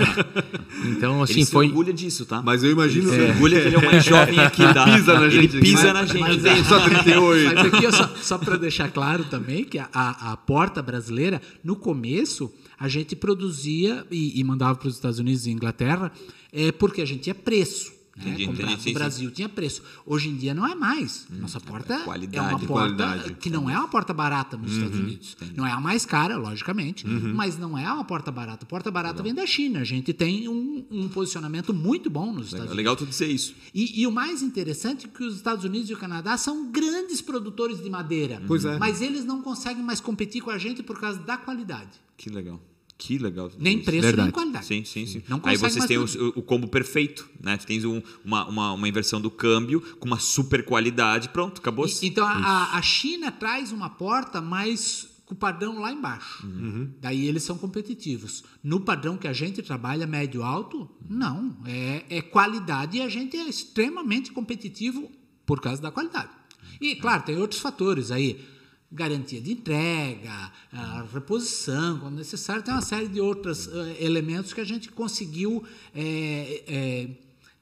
Então, assim, ele foi. Ele orgulha disso, tá? Mas eu imagino. Ele é. orgulha que ele é o mais *laughs* jovem aqui da. pisa na gente. Ele pisa na gente. Mas, tem só 38. Mas aqui, só, só para deixar claro também que a, a porta brasileira, no começo, a gente produzia e, e mandava para os Estados Unidos e Inglaterra é, porque a gente tinha preço. Né? Entendi, Comprado entendi, no Brasil sim. tinha preço. Hoje em dia não é mais. Hum, Nossa porta é, é uma porta qualidade. que não é uma porta barata nos uhum, Estados Unidos. Entendi. Não é a mais cara, logicamente, uhum. mas não é uma porta barata. Porta barata Legal. vem da China. A gente tem um, um posicionamento muito bom nos Estados Legal. Unidos. Legal tu dizer isso. E, e, o mais interessante é que os Estados Unidos e o Canadá são grandes produtores de madeira. Pois é. Mas eles não conseguem mais competir com a gente por causa da qualidade. Que legal. Que legal. Nem preço, Verdade. nem qualidade. Sim, sim, sim. Não Aí vocês têm o, o, combo perfeito, né? Tu tens um, uma, uma, uma, inversão do câmbio com uma super qualidade, pronto, acabou. E, então a, a China traz uma porta mais com o padrão lá embaixo. Uhum. Daí eles são competitivos. No padrão que a gente trabalha, médio alto, não. É, é qualidade e a gente é extremamente competitivo por causa da qualidade. E, claro, tem outros fatores aí. Garantia de entrega, reposição, quando necessário, tem uma série de outros uh, elementos que a gente conseguiu é, é,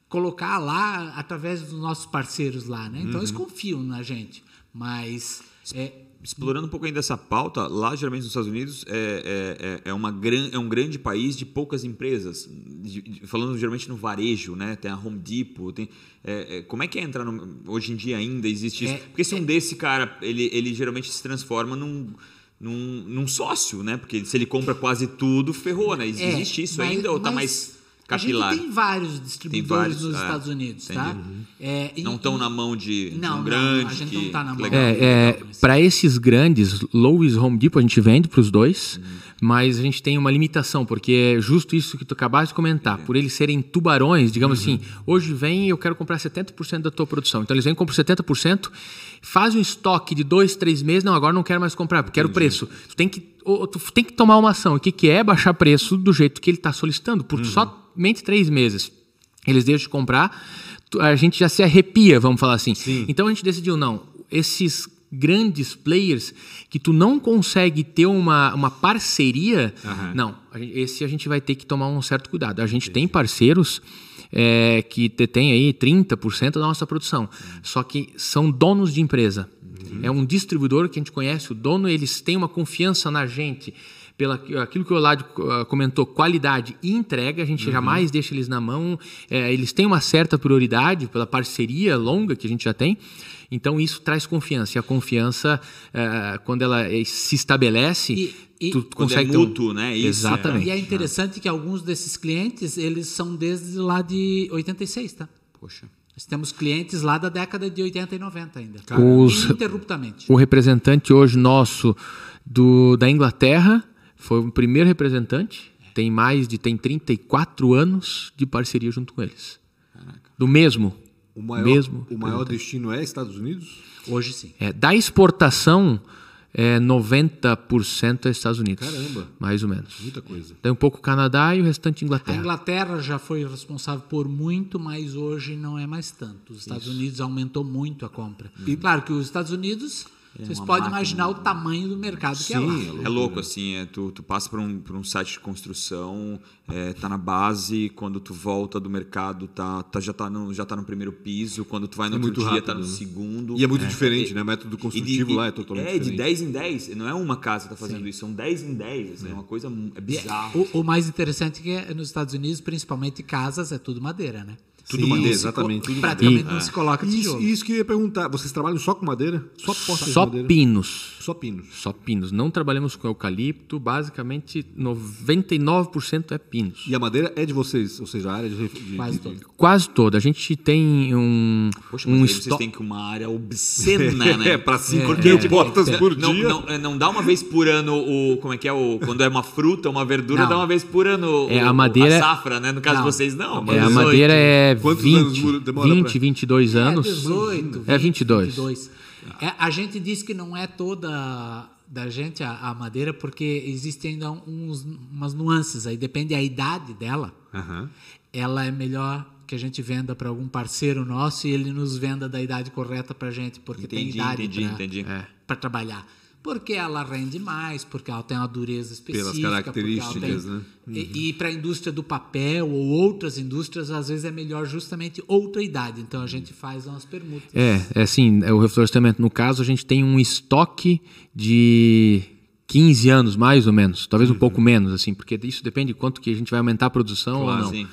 colocar lá através dos nossos parceiros lá. Né? Então, uhum. eles confiam na gente. Mas. É, explorando um pouco ainda essa pauta, lá geralmente nos Estados Unidos é, é, é, é uma gran, é um grande país de poucas empresas. De, de, falando geralmente no varejo, né? Tem a Home Depot, tem. É, é, como é que é entrar no, hoje em dia ainda existe isso? É, Porque se um desse cara, ele, ele geralmente se transforma num. Num, num sócio, né? Porque se ele compra quase tudo, ferrou, né? Existe isso mas, ainda ou está mais capilar. A gente tem vários distribuidores tem vários, nos é, Estados Unidos, tá? Uhum. É, e, não estão na mão de, não, um grande. Não, a gente que, não está na mão. É, é para esses grandes, Lowe's Home Depot, a gente vende para os dois, uhum. mas a gente tem uma limitação, porque é justo isso que tu acabaste de comentar. Por eles serem tubarões, digamos uhum. assim, hoje vem eu quero comprar 70% da tua produção. Então eles vêm e compram 70%, faz um estoque de dois, três meses, não, agora não quero mais comprar, porque quero o preço. Tu tem que, tu tem que tomar uma ação. O que, que é baixar preço do jeito que ele está solicitando, por uhum. só somente três meses. Eles deixam de comprar, a gente já se arrepia, vamos falar assim. Sim. Então a gente decidiu, não, esses grandes players que tu não consegue ter uma, uma parceria, uhum. não, esse a gente vai ter que tomar um certo cuidado. A gente Sim. tem parceiros é, que detêm aí 30% da nossa produção, uhum. só que são donos de empresa. Uhum. É um distribuidor que a gente conhece, o dono, eles têm uma confiança na gente pela aquilo que o Olad ah, comentou, qualidade e entrega, a gente uhum. jamais deixa eles na mão. É, eles têm uma certa prioridade pela parceria longa que a gente já tem. Então isso traz confiança. E a confiança, é, quando ela se estabelece, e, e tu consegue é mútuo, um... né? Isso, Exatamente. E é interessante que alguns desses clientes, eles são desde lá de 86, tá? Poxa. Nós temos clientes lá da década de 80 e 90 ainda. Os, ininterruptamente. O representante hoje nosso do, da Inglaterra foi o primeiro representante, tem mais de tem 34 anos de parceria junto com eles. Caraca. Do mesmo. O maior, mesmo o maior destino é Estados Unidos? Hoje sim. É, da exportação, é 90% é Estados Unidos. Caramba. Mais ou menos. Muita coisa. Tem um pouco Canadá e o restante Inglaterra. A Inglaterra já foi responsável por muito, mas hoje não é mais tanto. Os Estados Isso. Unidos aumentou muito a compra. E claro que os Estados Unidos Vocês podem imaginar o tamanho do mercado Sim, que é lá. É louco, assim, é, tu, tu passa por um, por um site de construção, é, tá na base, quando tu volta do mercado, tá, tá, já, tá no, já tá no primeiro piso, quando tu vai no é outro dia, rápido, tá no né? segundo. E é muito é, diferente, né? O método construtivo e, lá é totalmente é, diferente. É, de 10 em 10, não é uma casa que tá fazendo Sim. isso, são 10 em 10, é, é uma coisa é bizarro. O, o mais interessante é que nos Estados Unidos, principalmente casas, é tudo madeira, né? Tudo Sim, madeira, exatamente. Tudo praticamente madeira. não se coloca tijolo. Isso, isso que eu ia perguntar. Vocês trabalham só com madeira? Só postas Só de pinos. Só pinos. Só pinos. Não trabalhamos com eucalipto. Basicamente, 99% é pinos. E a madeira é de vocês? Ou seja, a área de... de Quase toda. Quase toda. A gente tem um... Poxa, mas um vocês têm que uma área obscena, *laughs* né? é, para 5 é, mil é, portas é, por não, dia. Não, é, não dá uma vez por ano o... Como é que é? o Quando é uma fruta, uma verdura, não. dá uma vez por ano é, a, madeira, a safra, né? No caso não. de vocês, não. É, a madeira é Quantos 20 demora 20, pra... 22 anos. É 18. 20, é 22. 22. É, a gente diz que não é toda da gente a, a madeira porque existem ainda uns, umas nuances aí, depende da idade dela. Uhum. Ela é melhor que a gente venda para algum parceiro nosso e ele nos venda da idade correta para gente, porque entendi, tem idade para é. trabalhar porque ela rende mais, porque ela tem uma dureza específica. Pelas características, tem, né? Uhum. E, e para a indústria do papel ou outras indústrias, às vezes é melhor justamente outra idade. Então a gente faz umas permutas. É, é assim, é o reflorestamento, no caso, a gente tem um estoque de 15 anos, mais ou menos. Talvez um uhum. pouco menos, assim, porque isso depende de quanto que a gente vai aumentar a produção claro, ou não. Sim.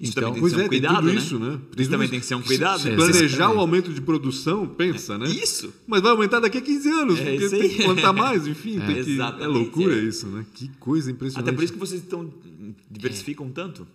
Isso então, também tem que ser um é, cuidado, né? Isso, né? Isso também tem que ser um cuidado. Se, se planejar o aumento de produção, pensa, é, né? Isso. Mas vai aumentar daqui a 15 anos, é, porque tem que plantar mais, enfim. *laughs* É, que, é loucura é. isso, né? Que coisa impressionante. Até por isso que vocês estão, diversificam tanto.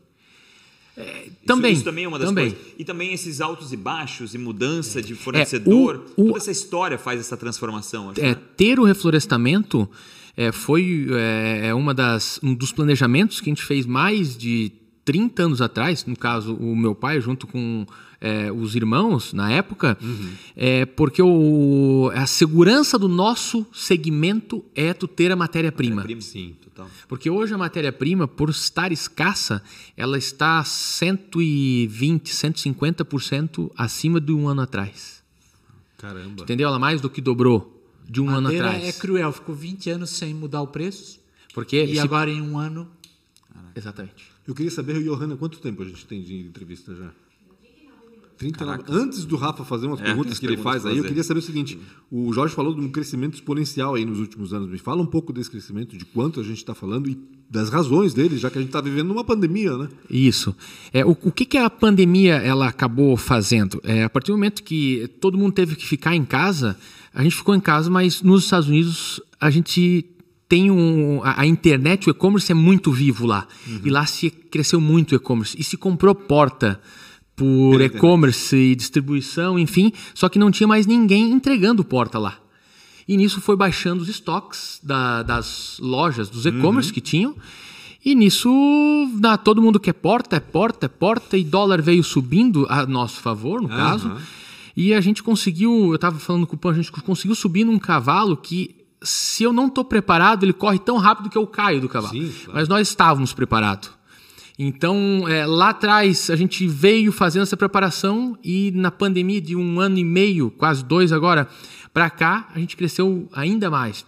É, também. Isso, isso, também é uma das também. coisas. E também esses altos e baixos e mudança de fornecedor. É, o, o, toda essa história faz essa transformação. Acho, é, né? Ter o reflorestamento é, foi é, uma das, um dos planejamentos que a gente fez mais de 30 anos atrás, no caso, o meu pai, junto com é, os irmãos na época, uhum. é porque o, a segurança do nosso segmento é tu ter a matéria-prima. Matéria Sim, total. Porque hoje a matéria-prima, por estar escassa, ela está 120, 150% acima de um ano atrás. Caramba. Entendeu? Ela mais do que dobrou de um Madeira ano atrás. é cruel, ficou 20 anos sem mudar o preço. Porque e se... agora em um ano. Exatamente. Eu queria saber, Johanna, quanto tempo a gente tem de entrevista já? 39. Antes do Rafa fazer umas é, perguntas que ele faz aí, eu queria saber o seguinte: o Jorge falou de um crescimento exponencial aí nos últimos anos. Me fala um pouco desse crescimento, de quanto a gente está falando e das razões dele, já que a gente está vivendo uma pandemia, né? Isso. É, o, o que, que a pandemia ela acabou fazendo? É, a partir do momento que todo mundo teve que ficar em casa, a gente ficou em casa, mas nos Estados Unidos a gente tem um, a, a internet, o e-commerce é muito vivo lá. Uhum. E lá se cresceu muito o e-commerce. E se comprou porta por e-commerce e distribuição, enfim, só que não tinha mais ninguém entregando porta lá. E nisso foi baixando os estoques da, das lojas, dos e-commerce uhum. que tinham. E nisso, na, todo mundo quer porta, é porta, é porta, e dólar veio subindo a nosso favor, no uhum. caso. E a gente conseguiu, eu estava falando com o Pan, a gente conseguiu subir num cavalo que se eu não estou preparado, ele corre tão rápido que eu caio do cavalo. Sim, claro. Mas nós estávamos preparados. Então, é, lá atrás, a gente veio fazendo essa preparação e na pandemia de um ano e meio, quase dois agora, para cá, a gente cresceu ainda mais.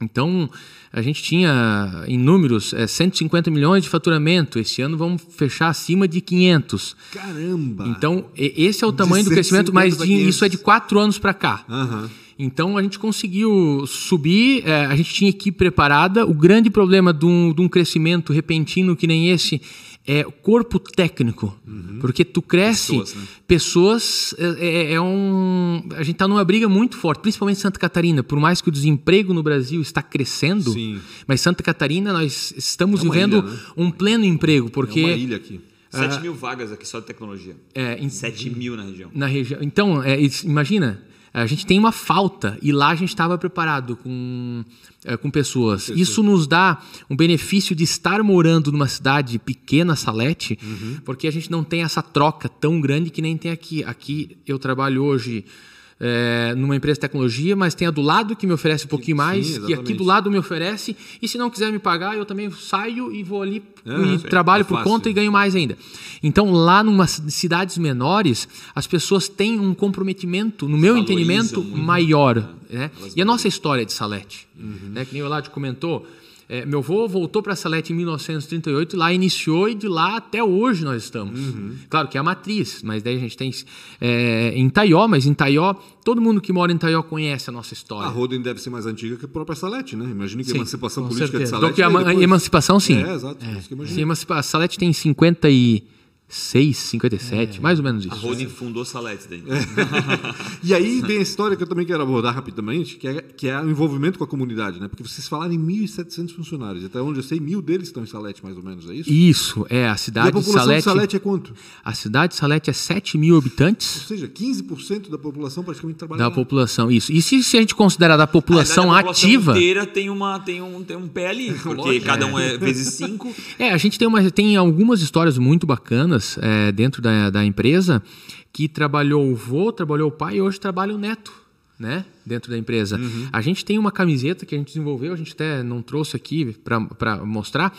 Então, a gente tinha em números é, 150 milhões de faturamento. Esse ano vamos fechar acima de 500. Caramba! Então, esse é o tamanho do crescimento, mas de, isso é de quatro anos para cá. Uhum. Então a gente conseguiu subir, é, a gente tinha equipe preparada. O grande problema de um, de um crescimento repentino que nem esse é corpo técnico. Uhum. Porque tu cresce, pessoas, né? pessoas é, é, é, um. A gente está numa briga muito forte, principalmente Santa Catarina. Por mais que o desemprego no Brasil está crescendo, Sim. mas Santa Catarina nós estamos é vivendo ilha, né? um pleno emprego. Porque, é uma ilha aqui. 7 mil vagas aqui só de tecnologia. É, em, 7 mil na região. Na região. Então, é, imagina, a gente tem uma falta e lá a gente estava preparado com, é, com pessoas. Isso nos dá um benefício de estar morando numa cidade pequena, Salete, uhum. porque a gente não tem essa troca tão grande que nem tem aqui. Aqui eu trabalho hoje é, numa empresa de tecnologia, mas tem a do lado que me oferece um pouquinho mais, Sim, e aqui do lado me oferece, e se não quiser me pagar, eu também saio e vou ali e trabalho é por conta e ganho mais ainda. Então, lá numa cidades menores, as pessoas têm um comprometimento, no meu entendimento, maior. Né? E a nossa história de Salete, uhum. né? que nem o Eladio comentou, é, meu avô voltou para Salete em 1938 e lá iniciou e de lá até hoje nós estamos. Uhum. Claro que é a matriz, mas daí a gente tem é, em Taió, mas em Taió, todo mundo que mora em Taió conhece a nossa história. A Roden deve ser mais antiga que a própria Salete, né? Imagina que sim, a emancipação política certeza. de Salete... Então, a, depois... emancipação, sim. É, exato. É. Sim, a Salete tem 50 e... 6, 57, é. mais ou menos isso. A Holding fundou Salete daí. É. *laughs* e aí vem a história que eu também quero abordar rapidamente, que é, que é o envolvimento com a comunidade, né? Porque vocês falaram em 1.700 funcionários, até onde eu sei, mil deles estão em Salete, mais ou menos, é isso? Isso, é. A cidade e a população de Salete, de Salete é quanto? A cidade de Salete é 7 mil habitantes. Ou seja, 15% da população praticamente trabalha Da lá. população, isso. E se, se a gente considerar da população a ativa... A inteira tem, uma, tem, um, tem um pé ali, porque cada um é vezes 5. *laughs* É, a gente tem, uma, tem algumas histórias muito bacanas é, dentro da, da empresa que trabalhou o vô, trabalhou o pai e hoje trabalha o neto. Né? Dentro da empresa. Uhum. A gente tem uma camiseta que a gente desenvolveu, a gente até não trouxe aqui para mostrar,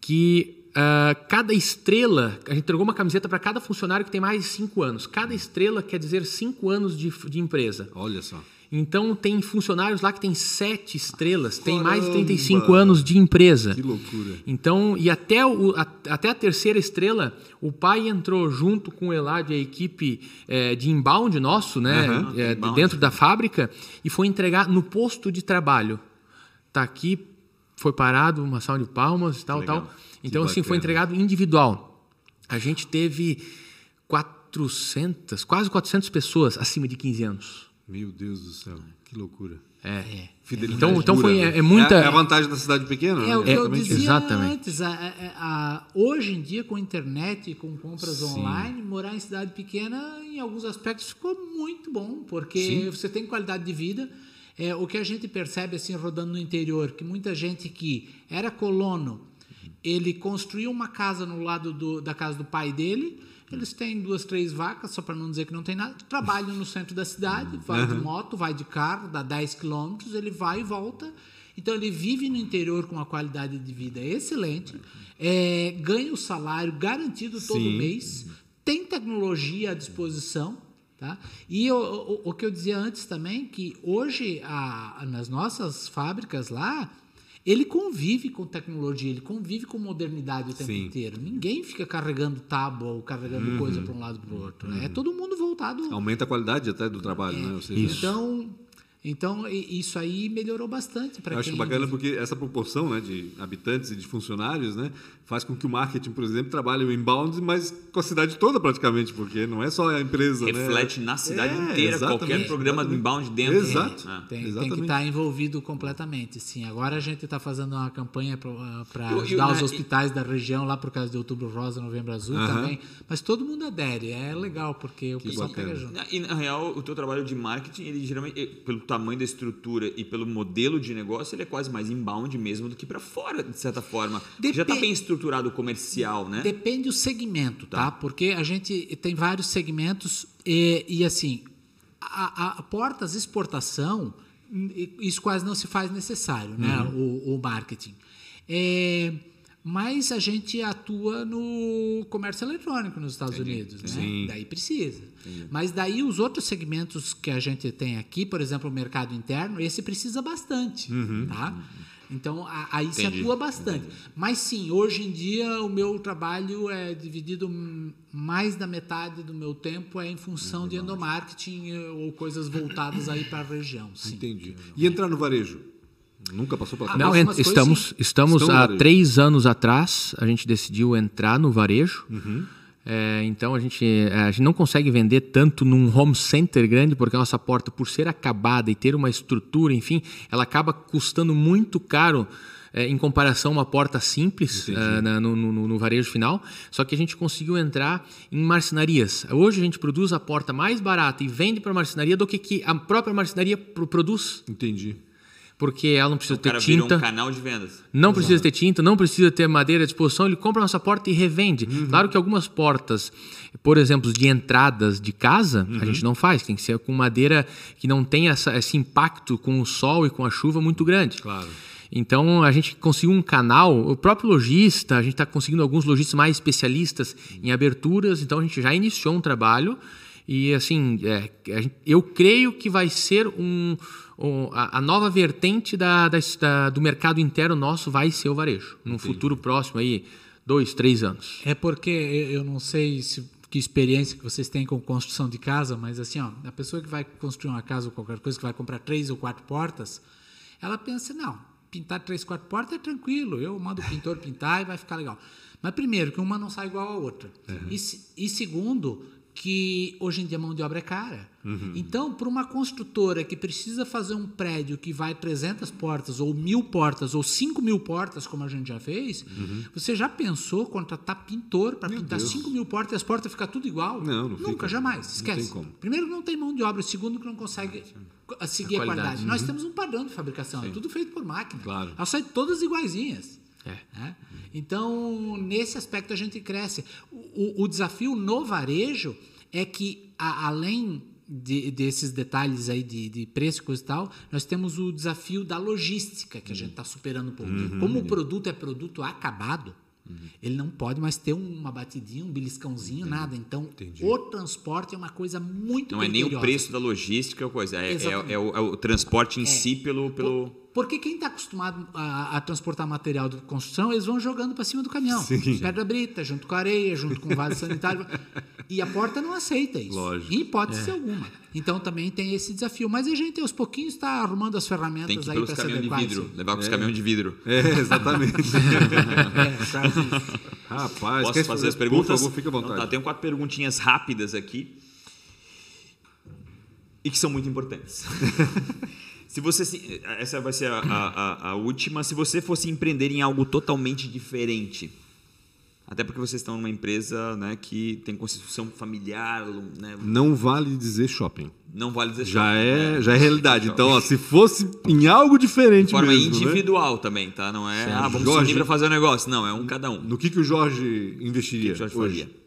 que uh, cada estrela, a gente entregou uma camiseta para cada funcionário que tem mais de cinco anos. Cada estrela quer dizer cinco anos de, de empresa. Olha só. Então tem funcionários lá que tem sete estrelas, tem mais de 35 anos de empresa. Que loucura. Então, e até, o, a, até a terceira estrela, o pai entrou junto com o Elad e a equipe é, de inbound nosso, né? Uhum, é, inbound. dentro da fábrica, e foi entregar no posto de trabalho. Tá aqui, foi parado, uma salva de palmas e tal, Legal. tal. Então, assim, foi entregado individual. A gente teve 400, quase 400 pessoas acima de 15 anos. Meu Deus do céu, que loucura. É. é. Então, então foi é, é muita. É a vantagem da cidade pequena. É né? o que eu dizia Exatamente. antes. A, a, a, hoje em dia, com internet e com compras Sim. online, morar em cidade pequena, em alguns aspectos, ficou muito bom, porque Sim. você tem qualidade de vida. É, o que a gente percebe assim rodando no interior, que muita gente que era colono, ele construiu uma casa no lado do, da casa do pai dele Eles têm duas, três vacas, só para não dizer que não tem nada. Trabalham no centro da cidade, vai de moto, vai de carro, dá 10 quilômetros, ele vai e volta. Então ele vive no interior com uma qualidade de vida excelente, é, ganha o salário garantido todo Sim. mês, tem tecnologia à disposição. Tá? E o, o, o, que eu dizia antes também, que hoje a, nas nossas fábricas lá, ele convive com tecnologia, ele convive com modernidade o tempo Sim. inteiro. Ninguém fica carregando tábua ou carregando uhum. coisa para um lado para o outro. Uhum. É todo mundo voltado. Aumenta a qualidade até do trabalho, é, né? Seja, então, então, isso aí melhorou bastante para quem... Acho bacana porque essa proporção né, de habitantes e de funcionários né, faz com que o marketing, por exemplo, trabalhe o inbound, mas com a cidade toda praticamente, porque não é só a empresa. Né? Reflete né? na cidade é, inteira, qualquer programa do inbound dentro. Exato. É. Tem, tem, que estar tá envolvido completamente, sim. Agora a gente está fazendo uma campanha para ajudar os hospitais da região lá por causa de Outubro Rosa, Novembro Azul uh -huh. também, mas todo mundo adere, é legal, porque o que pessoal bacana. pega junto. E, na real, o teu trabalho de marketing, ele geralmente, pelo tamanho da estrutura e pelo modelo de negócio, ele é quase mais inbound mesmo do que para fora, de certa forma. Dep Já está bem estruturado comercial, né? Depende do segmento, tá? tá? Porque a gente tem vários segmentos e, e assim, a, a, portas exportação, isso quase não se faz necessário, né? Uhum. O, o marketing. É, mas a gente atua no comércio eletrônico nos Estados Entendi. Unidos, né? Sim. Daí precisa. Entendi. Mas daí os outros segmentos que a gente tem aqui, por exemplo, o mercado interno, esse precisa bastante, uhum. tá? Então aí Entendi. se atua bastante. Entendi. Mas sim, hoje em dia o meu trabalho é dividido mais da metade do meu tempo é em função de endomarketing ou coisas voltadas aí para a região. Sim. Entendi. E entrar no varejo? Nunca passou pela Não, estamos, estamos há três anos atrás, a gente decidiu entrar no varejo. Uhum. É, então a gente, é, a gente não consegue vender tanto num home center grande, porque a nossa porta, por ser acabada e ter uma estrutura, enfim, ela acaba custando muito caro é, em comparação a uma porta simples uh, na, no, no, no, varejo final. Só que a gente conseguiu entrar em marcenarias. Hoje a gente produz a porta mais barata e vende para a marcenaria do que, que a própria marcenaria produz. Entendi porque ela não precisa o ter tinta. um canal de vendas. Não Exato. precisa ter tinta, não precisa ter madeira à disposição, ele compra a nossa porta e revende. Uhum. Claro que algumas portas, por exemplo, de entradas de casa, uhum. a gente não faz, tem que ser com madeira que não tenha essa, esse impacto com o sol e com a chuva muito grande. Claro. Então a gente conseguiu um canal, o próprio lojista, a gente está conseguindo alguns lojistas mais especialistas em aberturas, então a gente já iniciou um trabalho e assim, é, eu creio que vai ser um a, nova vertente da, da, do mercado interno nosso vai ser o varejo. Num futuro próximo aí, dois, três anos. É porque eu não sei se, que experiência que vocês têm com construção de casa, mas assim, ó, a pessoa que vai construir uma casa ou qualquer coisa, que vai comprar três ou quatro portas, ela pensa, não, pintar três, quatro portas é tranquilo, eu mando o pintor pintar e vai ficar legal. Mas primeiro, que uma não sai igual à outra. Uhum. E, e segundo, que hoje em dia a mão de obra é cara. Uhum. Então, para uma construtora que precisa fazer um prédio que vai 300 portas, ou mil portas, ou 5 mil portas, como a gente já fez, uhum. você já pensou contratar pintor para pintar Deus. 5 mil portas e as portas ficar tudo igual? Não, não Nunca, fica. jamais. Esquece. Primeiro, não tem mão de obra. Segundo, que não consegue seguir a qualidade. A qualidade. Uhum. Nós temos um padrão de fabricação. Sim. É tudo feito por máquina. Claro. Elas saem todas iguaizinhas. É. Né? Então, nesse aspecto, a gente cresce. O, o desafio no varejo é que, a, além de, desses detalhes aí de, de preço e coisa e tal, nós temos o desafio da logística, que a gente está superando um pouco. Uhum. Como o produto é produto acabado, Uhum. Ele não pode mais ter uma batidinha, um beliscãozinho, Entendi. nada. Então, Entendi. o transporte é uma coisa muito Não é nem o preço da logística, coisa. É, é, é, o, é o, transporte em é. si pelo, pelo... Porque quem está acostumado a, a, transportar material de construção, eles vão jogando para cima do caminhão. Sim. Pedra brita, junto com areia, junto com vaso sanitário. *laughs* E a porta não aceita isso. Lógico. Em hipótese é. alguma. Então também tem esse desafio. Mas a gente, aos pouquinhos, está arrumando as ferramentas tem que ir aí para se adequar. De vidro, levar com os é. caminhões de vidro. *laughs* É, exatamente. *laughs* é, Rapaz, Posso fazer as perguntas? Por favor, fica à vontade. Então, tá, tenho quatro perguntinhas rápidas aqui. E que são muito importantes. Se você se, essa vai ser a, a, a, última. Se você fosse empreender em algo totalmente diferente, até porque vocês estão numa empresa né, que tem constituição familiar, né? Não vale dizer shopping. Não vale dizer já shopping. É, né? Já é realidade. Então, ó, se fosse em algo diferente De forma mesmo, né? individual né? também, tá? Não é, ah, vamos Jorge, unir para fazer um negócio. Não, é um cada um. No que, que o Jorge investiria? O que o Jorge hoje? faria?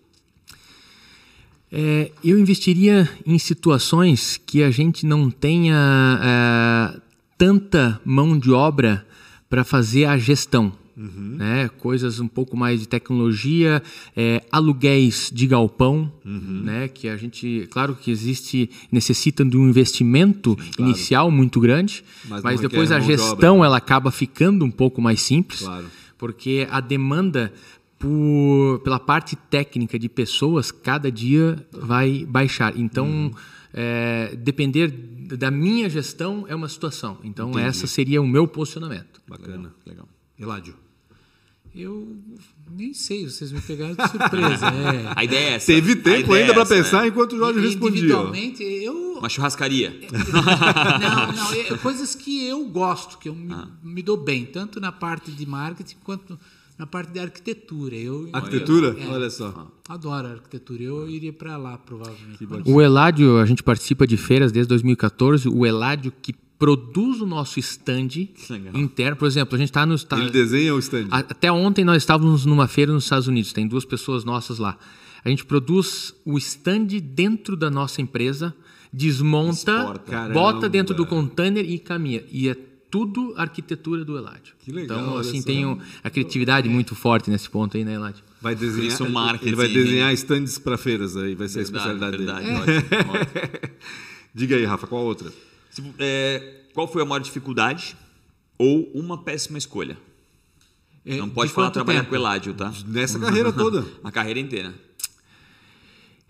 É, eu investiria em situações que a gente não tenha é, tanta mão de obra para fazer a gestão. Uhum. Né? Coisas um pouco mais de tecnologia, é, aluguéis de galpão, uhum. né? que a gente, claro que existe, necessita de um investimento claro. inicial muito grande, mas, mas depois a gestão ela acaba ficando um pouco mais simples, claro. porque a demanda por, pela parte técnica de pessoas cada dia vai baixar. Então, uhum. é, depender da minha gestão é uma situação. Então, Entendi. essa seria o meu posicionamento. Bacana, legal. Eládio. Eu nem sei, vocês me pegaram de surpresa. É. *laughs* A ideia é essa. Teve tempo ainda é para pensar é. enquanto o Jorge respondia. Individualmente, eu... Uma churrascaria. *laughs* não, não. É, coisas que eu gosto, que eu me, ah. me, dou bem, tanto na parte de marketing quanto na parte de arquitetura. Eu, arquitetura? Eu, é, Olha só. Adoro arquitetura. Eu iria para lá, provavelmente. O Eládio, a gente participa de feiras desde 2014. O Eládio que produz o nosso stand interno. Por exemplo, a gente está nos. Tá, Ele desenha o stand. Até ontem nós estávamos numa feira nos Estados Unidos, tem duas pessoas nossas lá. A gente produz o stand dentro da nossa empresa, desmonta, bota dentro do container e caminha. E é tudo arquitetura do Eladio. Que legal. Então, assim, tem a criatividade muito forte nesse ponto aí, né, Eladio? Vai desenhar, Isso, marketing, ele vai desenhar stands para feiras aí, vai ser verdade, a especialidade verdade, dele. *laughs* Ótimo, ótimo. Diga aí, Rafa, qual a outra? É, qual foi a maior dificuldade ou uma péssima escolha? É, Não pode falar trabalhar tempo? com Eládio, tá? Nessa carreira toda. *laughs* a carreira inteira.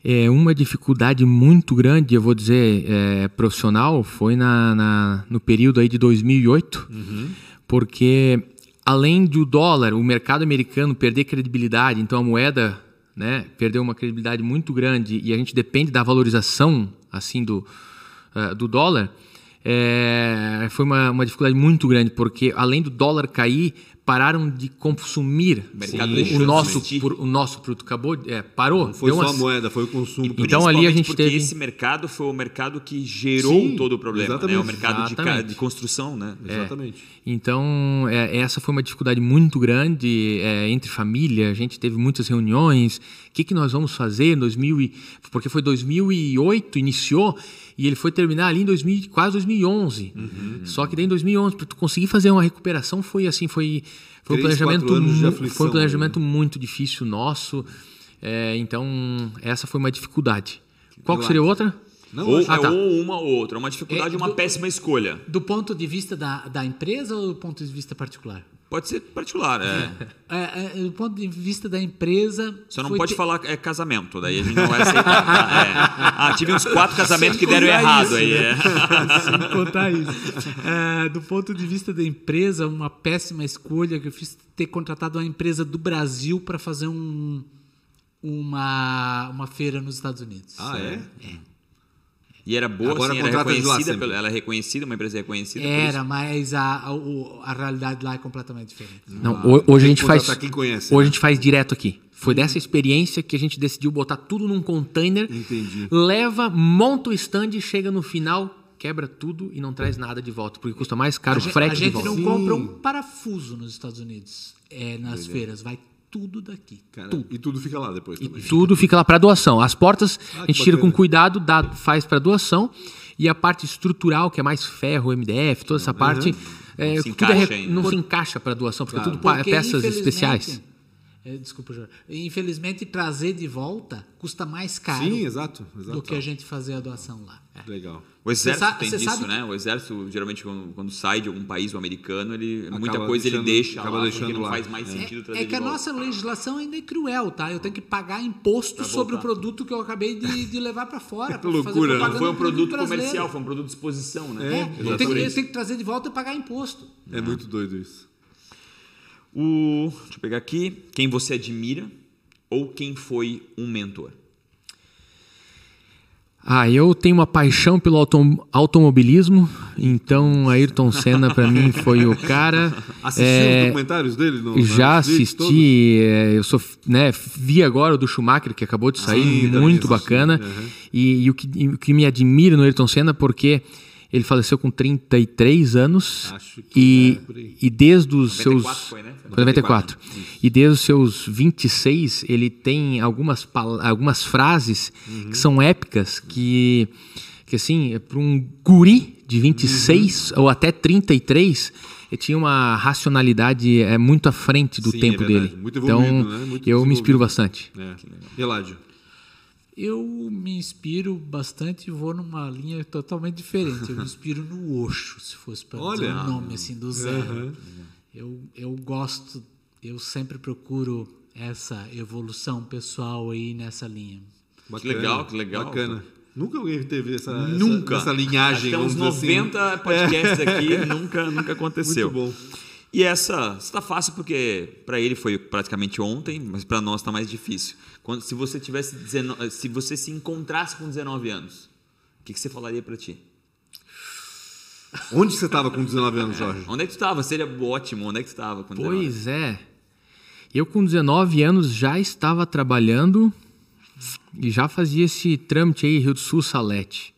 É, uma dificuldade muito grande, eu vou dizer, é, profissional, foi na, na, no período aí de 2008, uhum. porque além do dólar, o mercado americano perder credibilidade, então a moeda né, perdeu uma credibilidade muito grande e a gente depende da valorização assim do, uh, do dólar, é, foi uma, uma dificuldade muito grande, porque além do dólar cair, pararam de consumir o, nosso, por, o nosso produto. Acabou, é, parou. Não foi só uma... a moeda, foi o consumo. Então ali a gente porque teve... esse mercado foi o mercado que gerou Sim, todo o problema. Né? O mercado de, de, construção. Né? É. Exatamente. Então é, essa foi uma dificuldade muito grande é, entre família. A gente teve muitas reuniões. O que, que nós vamos fazer em 2000 e... Porque foi 2008, iniciou e ele foi terminar ali em 2000, quase 2011. Uhum, Só que daí em 2011, para tu conseguir fazer uma recuperação foi assim, foi, foi Três, um planejamento, aflição, foi um planejamento né? muito difícil nosso. É, então essa foi uma dificuldade. Qual seria outra? Não, ou, ah, tá. ou uma ou outra, uma dificuldade, é, uma péssima escolha. Do ponto de vista da, da empresa ou do ponto de vista particular? Pode ser particular, é. é, é do ponto de vista da empresa. Só não pode ter... falar é casamento, daí a gente não vai aceitar. é. Ah, tive uns quatro casamentos Sem que deram errado isso, aí. Né? É. *laughs* Sem contar isso. É, do ponto de vista da empresa, uma péssima escolha que eu fiz ter contratado uma empresa do Brasil para fazer um, uma, uma feira nos Estados Unidos. Ah, é? É. E era boa, Agora assim, era reconhecida, pelo, ela é reconhecida, uma empresa reconhecida. Era, mas a, a, a, realidade lá é completamente diferente. Não, ah, hoje a gente faz. Quem conhece, hoje né? a gente faz direto aqui. Foi dessa experiência que a gente decidiu botar tudo num container, Entendi. leva, monta o stand e chega no final, quebra tudo e não traz nada de volta, porque custa mais caro o frete de volta. A gente não compra um parafuso nos Estados Unidos, é, nas feiras, vai tudo daqui. Cara, tudo. E tudo fica lá depois também. E tudo fica lá para doação. As portas ah, a gente tira com cuidado, dá, faz para doação. E a parte estrutural, que é mais ferro, MDF, toda essa parte, é, tudo é, não se encaixa para doação, porque claro. tudo porque, peças especiais. É, desculpa, Jorge. Infelizmente, trazer de volta custa mais caro Sim, exato, exato. do que a gente fazer a doação lá. É. Legal. O exército tem disso, né? O exército, geralmente, quando, quando, sai de algum país, o americano, ele, acaba muita coisa deixando, ele deixa acaba lá, deixando não lá. faz mais é. sentido trazer É que a nossa legislação ainda é cruel, tá? Eu tenho que pagar imposto sobre o produto que eu acabei de, de levar para fora. *laughs* que loucura. Não foi um produto comercial, foi um produto de exposição, né? É, é eu, tenho, eu tenho que trazer de volta e pagar imposto. É muito doido isso. O, deixa eu pegar aqui. Quem você admira ou quem foi um mentor? Ah, eu tenho uma paixão pelo autom automobilismo, então Ayrton Senna para mim foi o cara. Assistiu é, os documentários dele? No, já assisti, é, eu sou, né, vi agora o do Schumacher que acabou de sair, Sim, muito bacana. Uhum. E, e, o, que, e, o que me admira no Ayrton Senna porque Ele faleceu com 33 anos Acho que e, é e desde os 94 seus foi, né? 94. 94. E desde os seus 26, ele tem algumas algumas frases uhum. que são épicas que que assim, é para um guri de 26 uhum. ou até 33, ele tinha uma racionalidade é, muito à frente do Sim, tempo é dele. Muito então, né? muito eu me inspiro bastante. É. Eládio. Eu me inspiro bastante e vou numa linha totalmente diferente. Eu me inspiro no Osho, se fosse para dizer um nome assim do zero. Uhum. Eu, eu gosto, eu sempre procuro essa evolução pessoal aí nessa linha. Bacana, que legal, que legal. Bacana. Nunca alguém teve essa, nunca. essa, essa linhagem. Até uns 90 assim. podcasts é. aqui, nunca, nunca aconteceu. Muito bom. E essa está fácil porque para ele foi praticamente ontem, mas para nós está mais difícil. Quando, se você tivesse 19, se você se encontrasse com 19 anos, o que, que você falaria para ti? Onde você estava com 19 anos, Jorge? Onde é que tu estava? Seria ótimo. Onde é que tu estava com 19? Pois é. Eu com 19 anos já estava trabalhando e já fazia esse trâmite aí, Rio do Sul, Salete.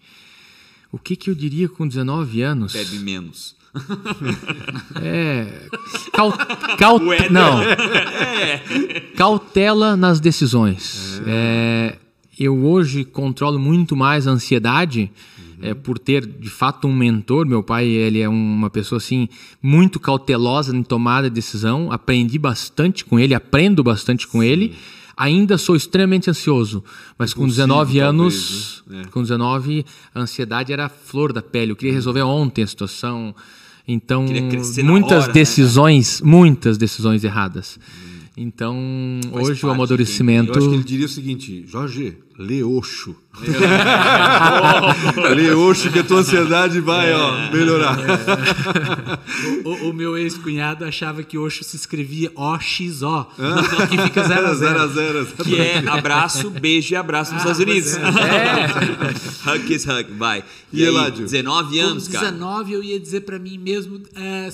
O que, que eu diria com 19 anos? Bebe menos. É. Caut, caut, não. É. Cautela nas decisões. É. É, eu hoje controlo muito mais a ansiedade. Uhum. É, por ter de fato um mentor, meu pai ele é uma pessoa assim muito cautelosa em tomada de decisão. Aprendi bastante com ele, aprendo bastante com Sim. ele ainda sou extremamente ansioso, mas com 19 anos, talvez, né? é. com 19, a ansiedade era a flor da pele. Eu queria resolver ontem a situação. Então, muitas hora, né? decisões, né? muitas decisões erradas. Então, Faz hoje o amadurecimento. Eu acho que ele diria o seguinte: Jorge, lê Oxo. *laughs* lê Oxo que a tua ansiedade vai ó, melhorar. É. *laughs* O, o, meu ex-cunhado achava que Oxo se escrevia O-X-O, que fica 0 a 0 a 0 Que é abraço, beijo e abraço nos ah, Estados Unidos. É. *laughs* hug kiss hug, vai. E, e aí, 19 anos, Com 19, cara. 19 eu ia dizer para mim mesmo. É,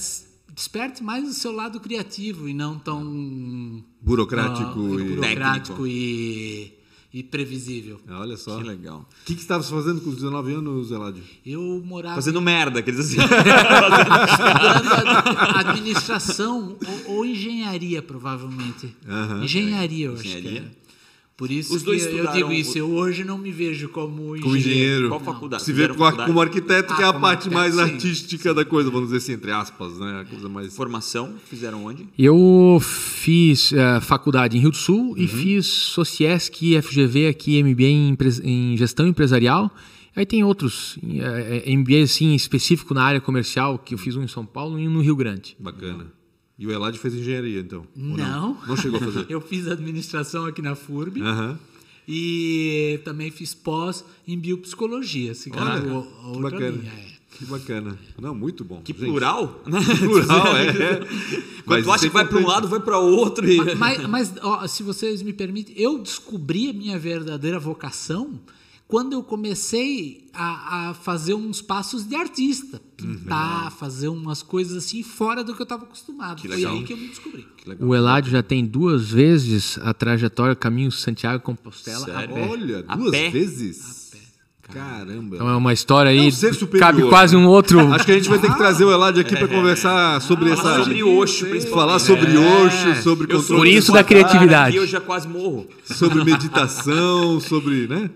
desperte mais o seu lado criativo e não tão burocrático, uh, e, burocrático e, e, previsível. É, olha só. Que legal. O que, que você estava fazendo com os 19 anos, Eladio? Eu morava. Fazendo merda, quer dizer assim. *laughs* administração ou, ou, engenharia, provavelmente. engenharia, eu acho engenharia? que era. Por isso Os dois eu digo isso, eu hoje não me vejo como engenheiro. Como engenheiro. Qual faculdade? Se vê como arquiteto, ah, que é a parte mais sim, artística sim. da coisa, vamos dizer assim, entre aspas, né? A coisa mais... Formação, fizeram onde? Eu fiz uh, faculdade em Rio do Sul uhum. e fiz Sociesc, FGV aqui, MBA em, em Gestão Empresarial. Aí tem outros uh, eh, MBA assim, específico na área comercial, que eu fiz um em São Paulo e um no Rio Grande. Bacana. E o Elad fez engenharia, então? Não. não. não. chegou a fazer? *laughs* eu fiz administração aqui na FURB. Uhum. E também fiz pós em biopsicologia. Assim, Olha, a, outra bacana. linha. É. Que bacana. Não, muito bom. Que gente. plural? *laughs* Que plural, é. *laughs* Quando tu acha que vai para um lado, vai para outro. E... Mas, mas ó, se vocês me permitem, eu descobri a minha verdadeira vocação quando eu comecei a, a, fazer uns passos de artista, pintar, uhum. fazer umas coisas assim fora do que eu estava acostumado. Que Foi legal. aí que eu me descobri. O Eladio já tem duas vezes a trajetória Caminho Santiago Compostela Sério? a pé. Olha, duas pé? vezes? Caramba. Então é uma história aí. É cabe quase um outro. *laughs* Acho que a gente vai ter que trazer o Eladio aqui para conversar sobre essa. Falar sobre Osho, Falar sobre é. Oxo, sobre controle. Por isso da criatividade. eu já quase morro. Sobre meditação, sobre, né?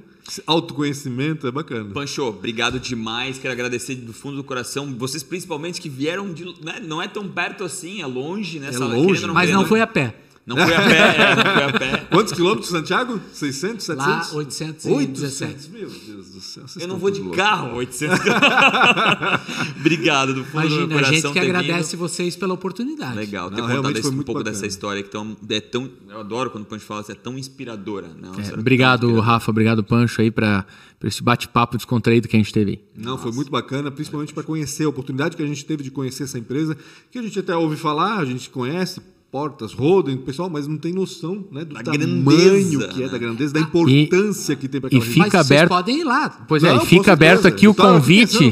Autoconhecimento é bacana. Pancho, obrigado demais. Quero agradecer do fundo do coração. Vocês, principalmente, que vieram de. Né? Não é tão perto assim, é longe, né? É longe, não mas não foi a pé. Não foi a pé, é, não foi a pé. Quantos quilômetros, Santiago? 600, 700? Lá, 817. 800, meu Deus do céu. Eu não vou de louco. carro, 800 *laughs* Obrigado do fundo Imagina, do coração. a gente que agradece vindo. vocês pela oportunidade. Legal, ter não, contado esse, um pouco bacana. dessa história que tão, é tão... Eu adoro quando o Pancho fala, assim, é tão inspiradora. Né? É, obrigado, tão Rafa. Obrigado, Pancho, aí, para esse bate-papo descontraído que a gente teve aí. Não, Nossa. foi muito bacana, principalmente para conhecer a oportunidade que a gente teve de conhecer essa empresa, que a gente até ouve falar, a gente conhece, portas, rodem, pessoal, mas não tem noção né, do da tamanho grandeza, que é, né? da grandeza, da importância e, que tem para aquela E fica mas aberto. Vocês podem ir lá. Pois é, não, é, e fica aberto aqui o convite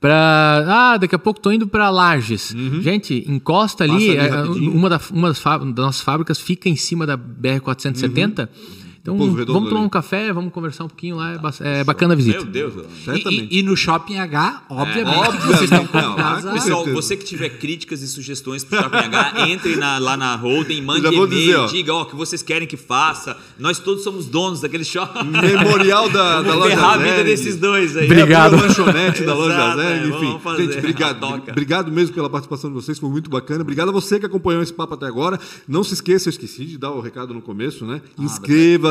para ah, daqui a pouco estou indo para Lages. Uhum. Gente, encosta ali, ali é, uma, da, uma das, das, nossas fábricas fica em cima da BR 470. Uhum Então, vamos tomar ali. um café, vamos conversar um pouquinho lá, é, é bacana a visita. Meu Deus, e, e, e, no Shopping H, obviamente, é, *laughs* obviamente. vocês estão convidados. Pessoal, você que tiver críticas e sugestões para o Shopping H, entre na, lá na holding, mande e-mail, diga ó, o que vocês querem que faça. Nós todos somos donos daquele shopping. Memorial da, da loja a vida desses dois aí. Obrigado. lanchonete da loja Zé, enfim. Gente, obrigado, obrigado mesmo pela participação de vocês, foi muito bacana. Obrigado a você que acompanhou esse papo até agora. Não se esqueça, eu esqueci de dar o recado no começo, né? Ah,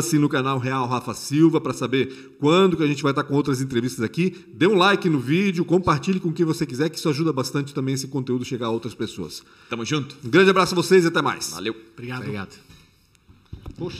Inscreva-se no canal Real Rafa Silva para saber quando que a gente vai estar com outras entrevistas aqui. Dê um like no vídeo, compartilhe com quem você quiser, que isso ajuda bastante também esse conteúdo chegar a outras pessoas. Tamo junto. Um grande abraço a vocês e até mais. Valeu. Obrigado. Obrigado. Poxa.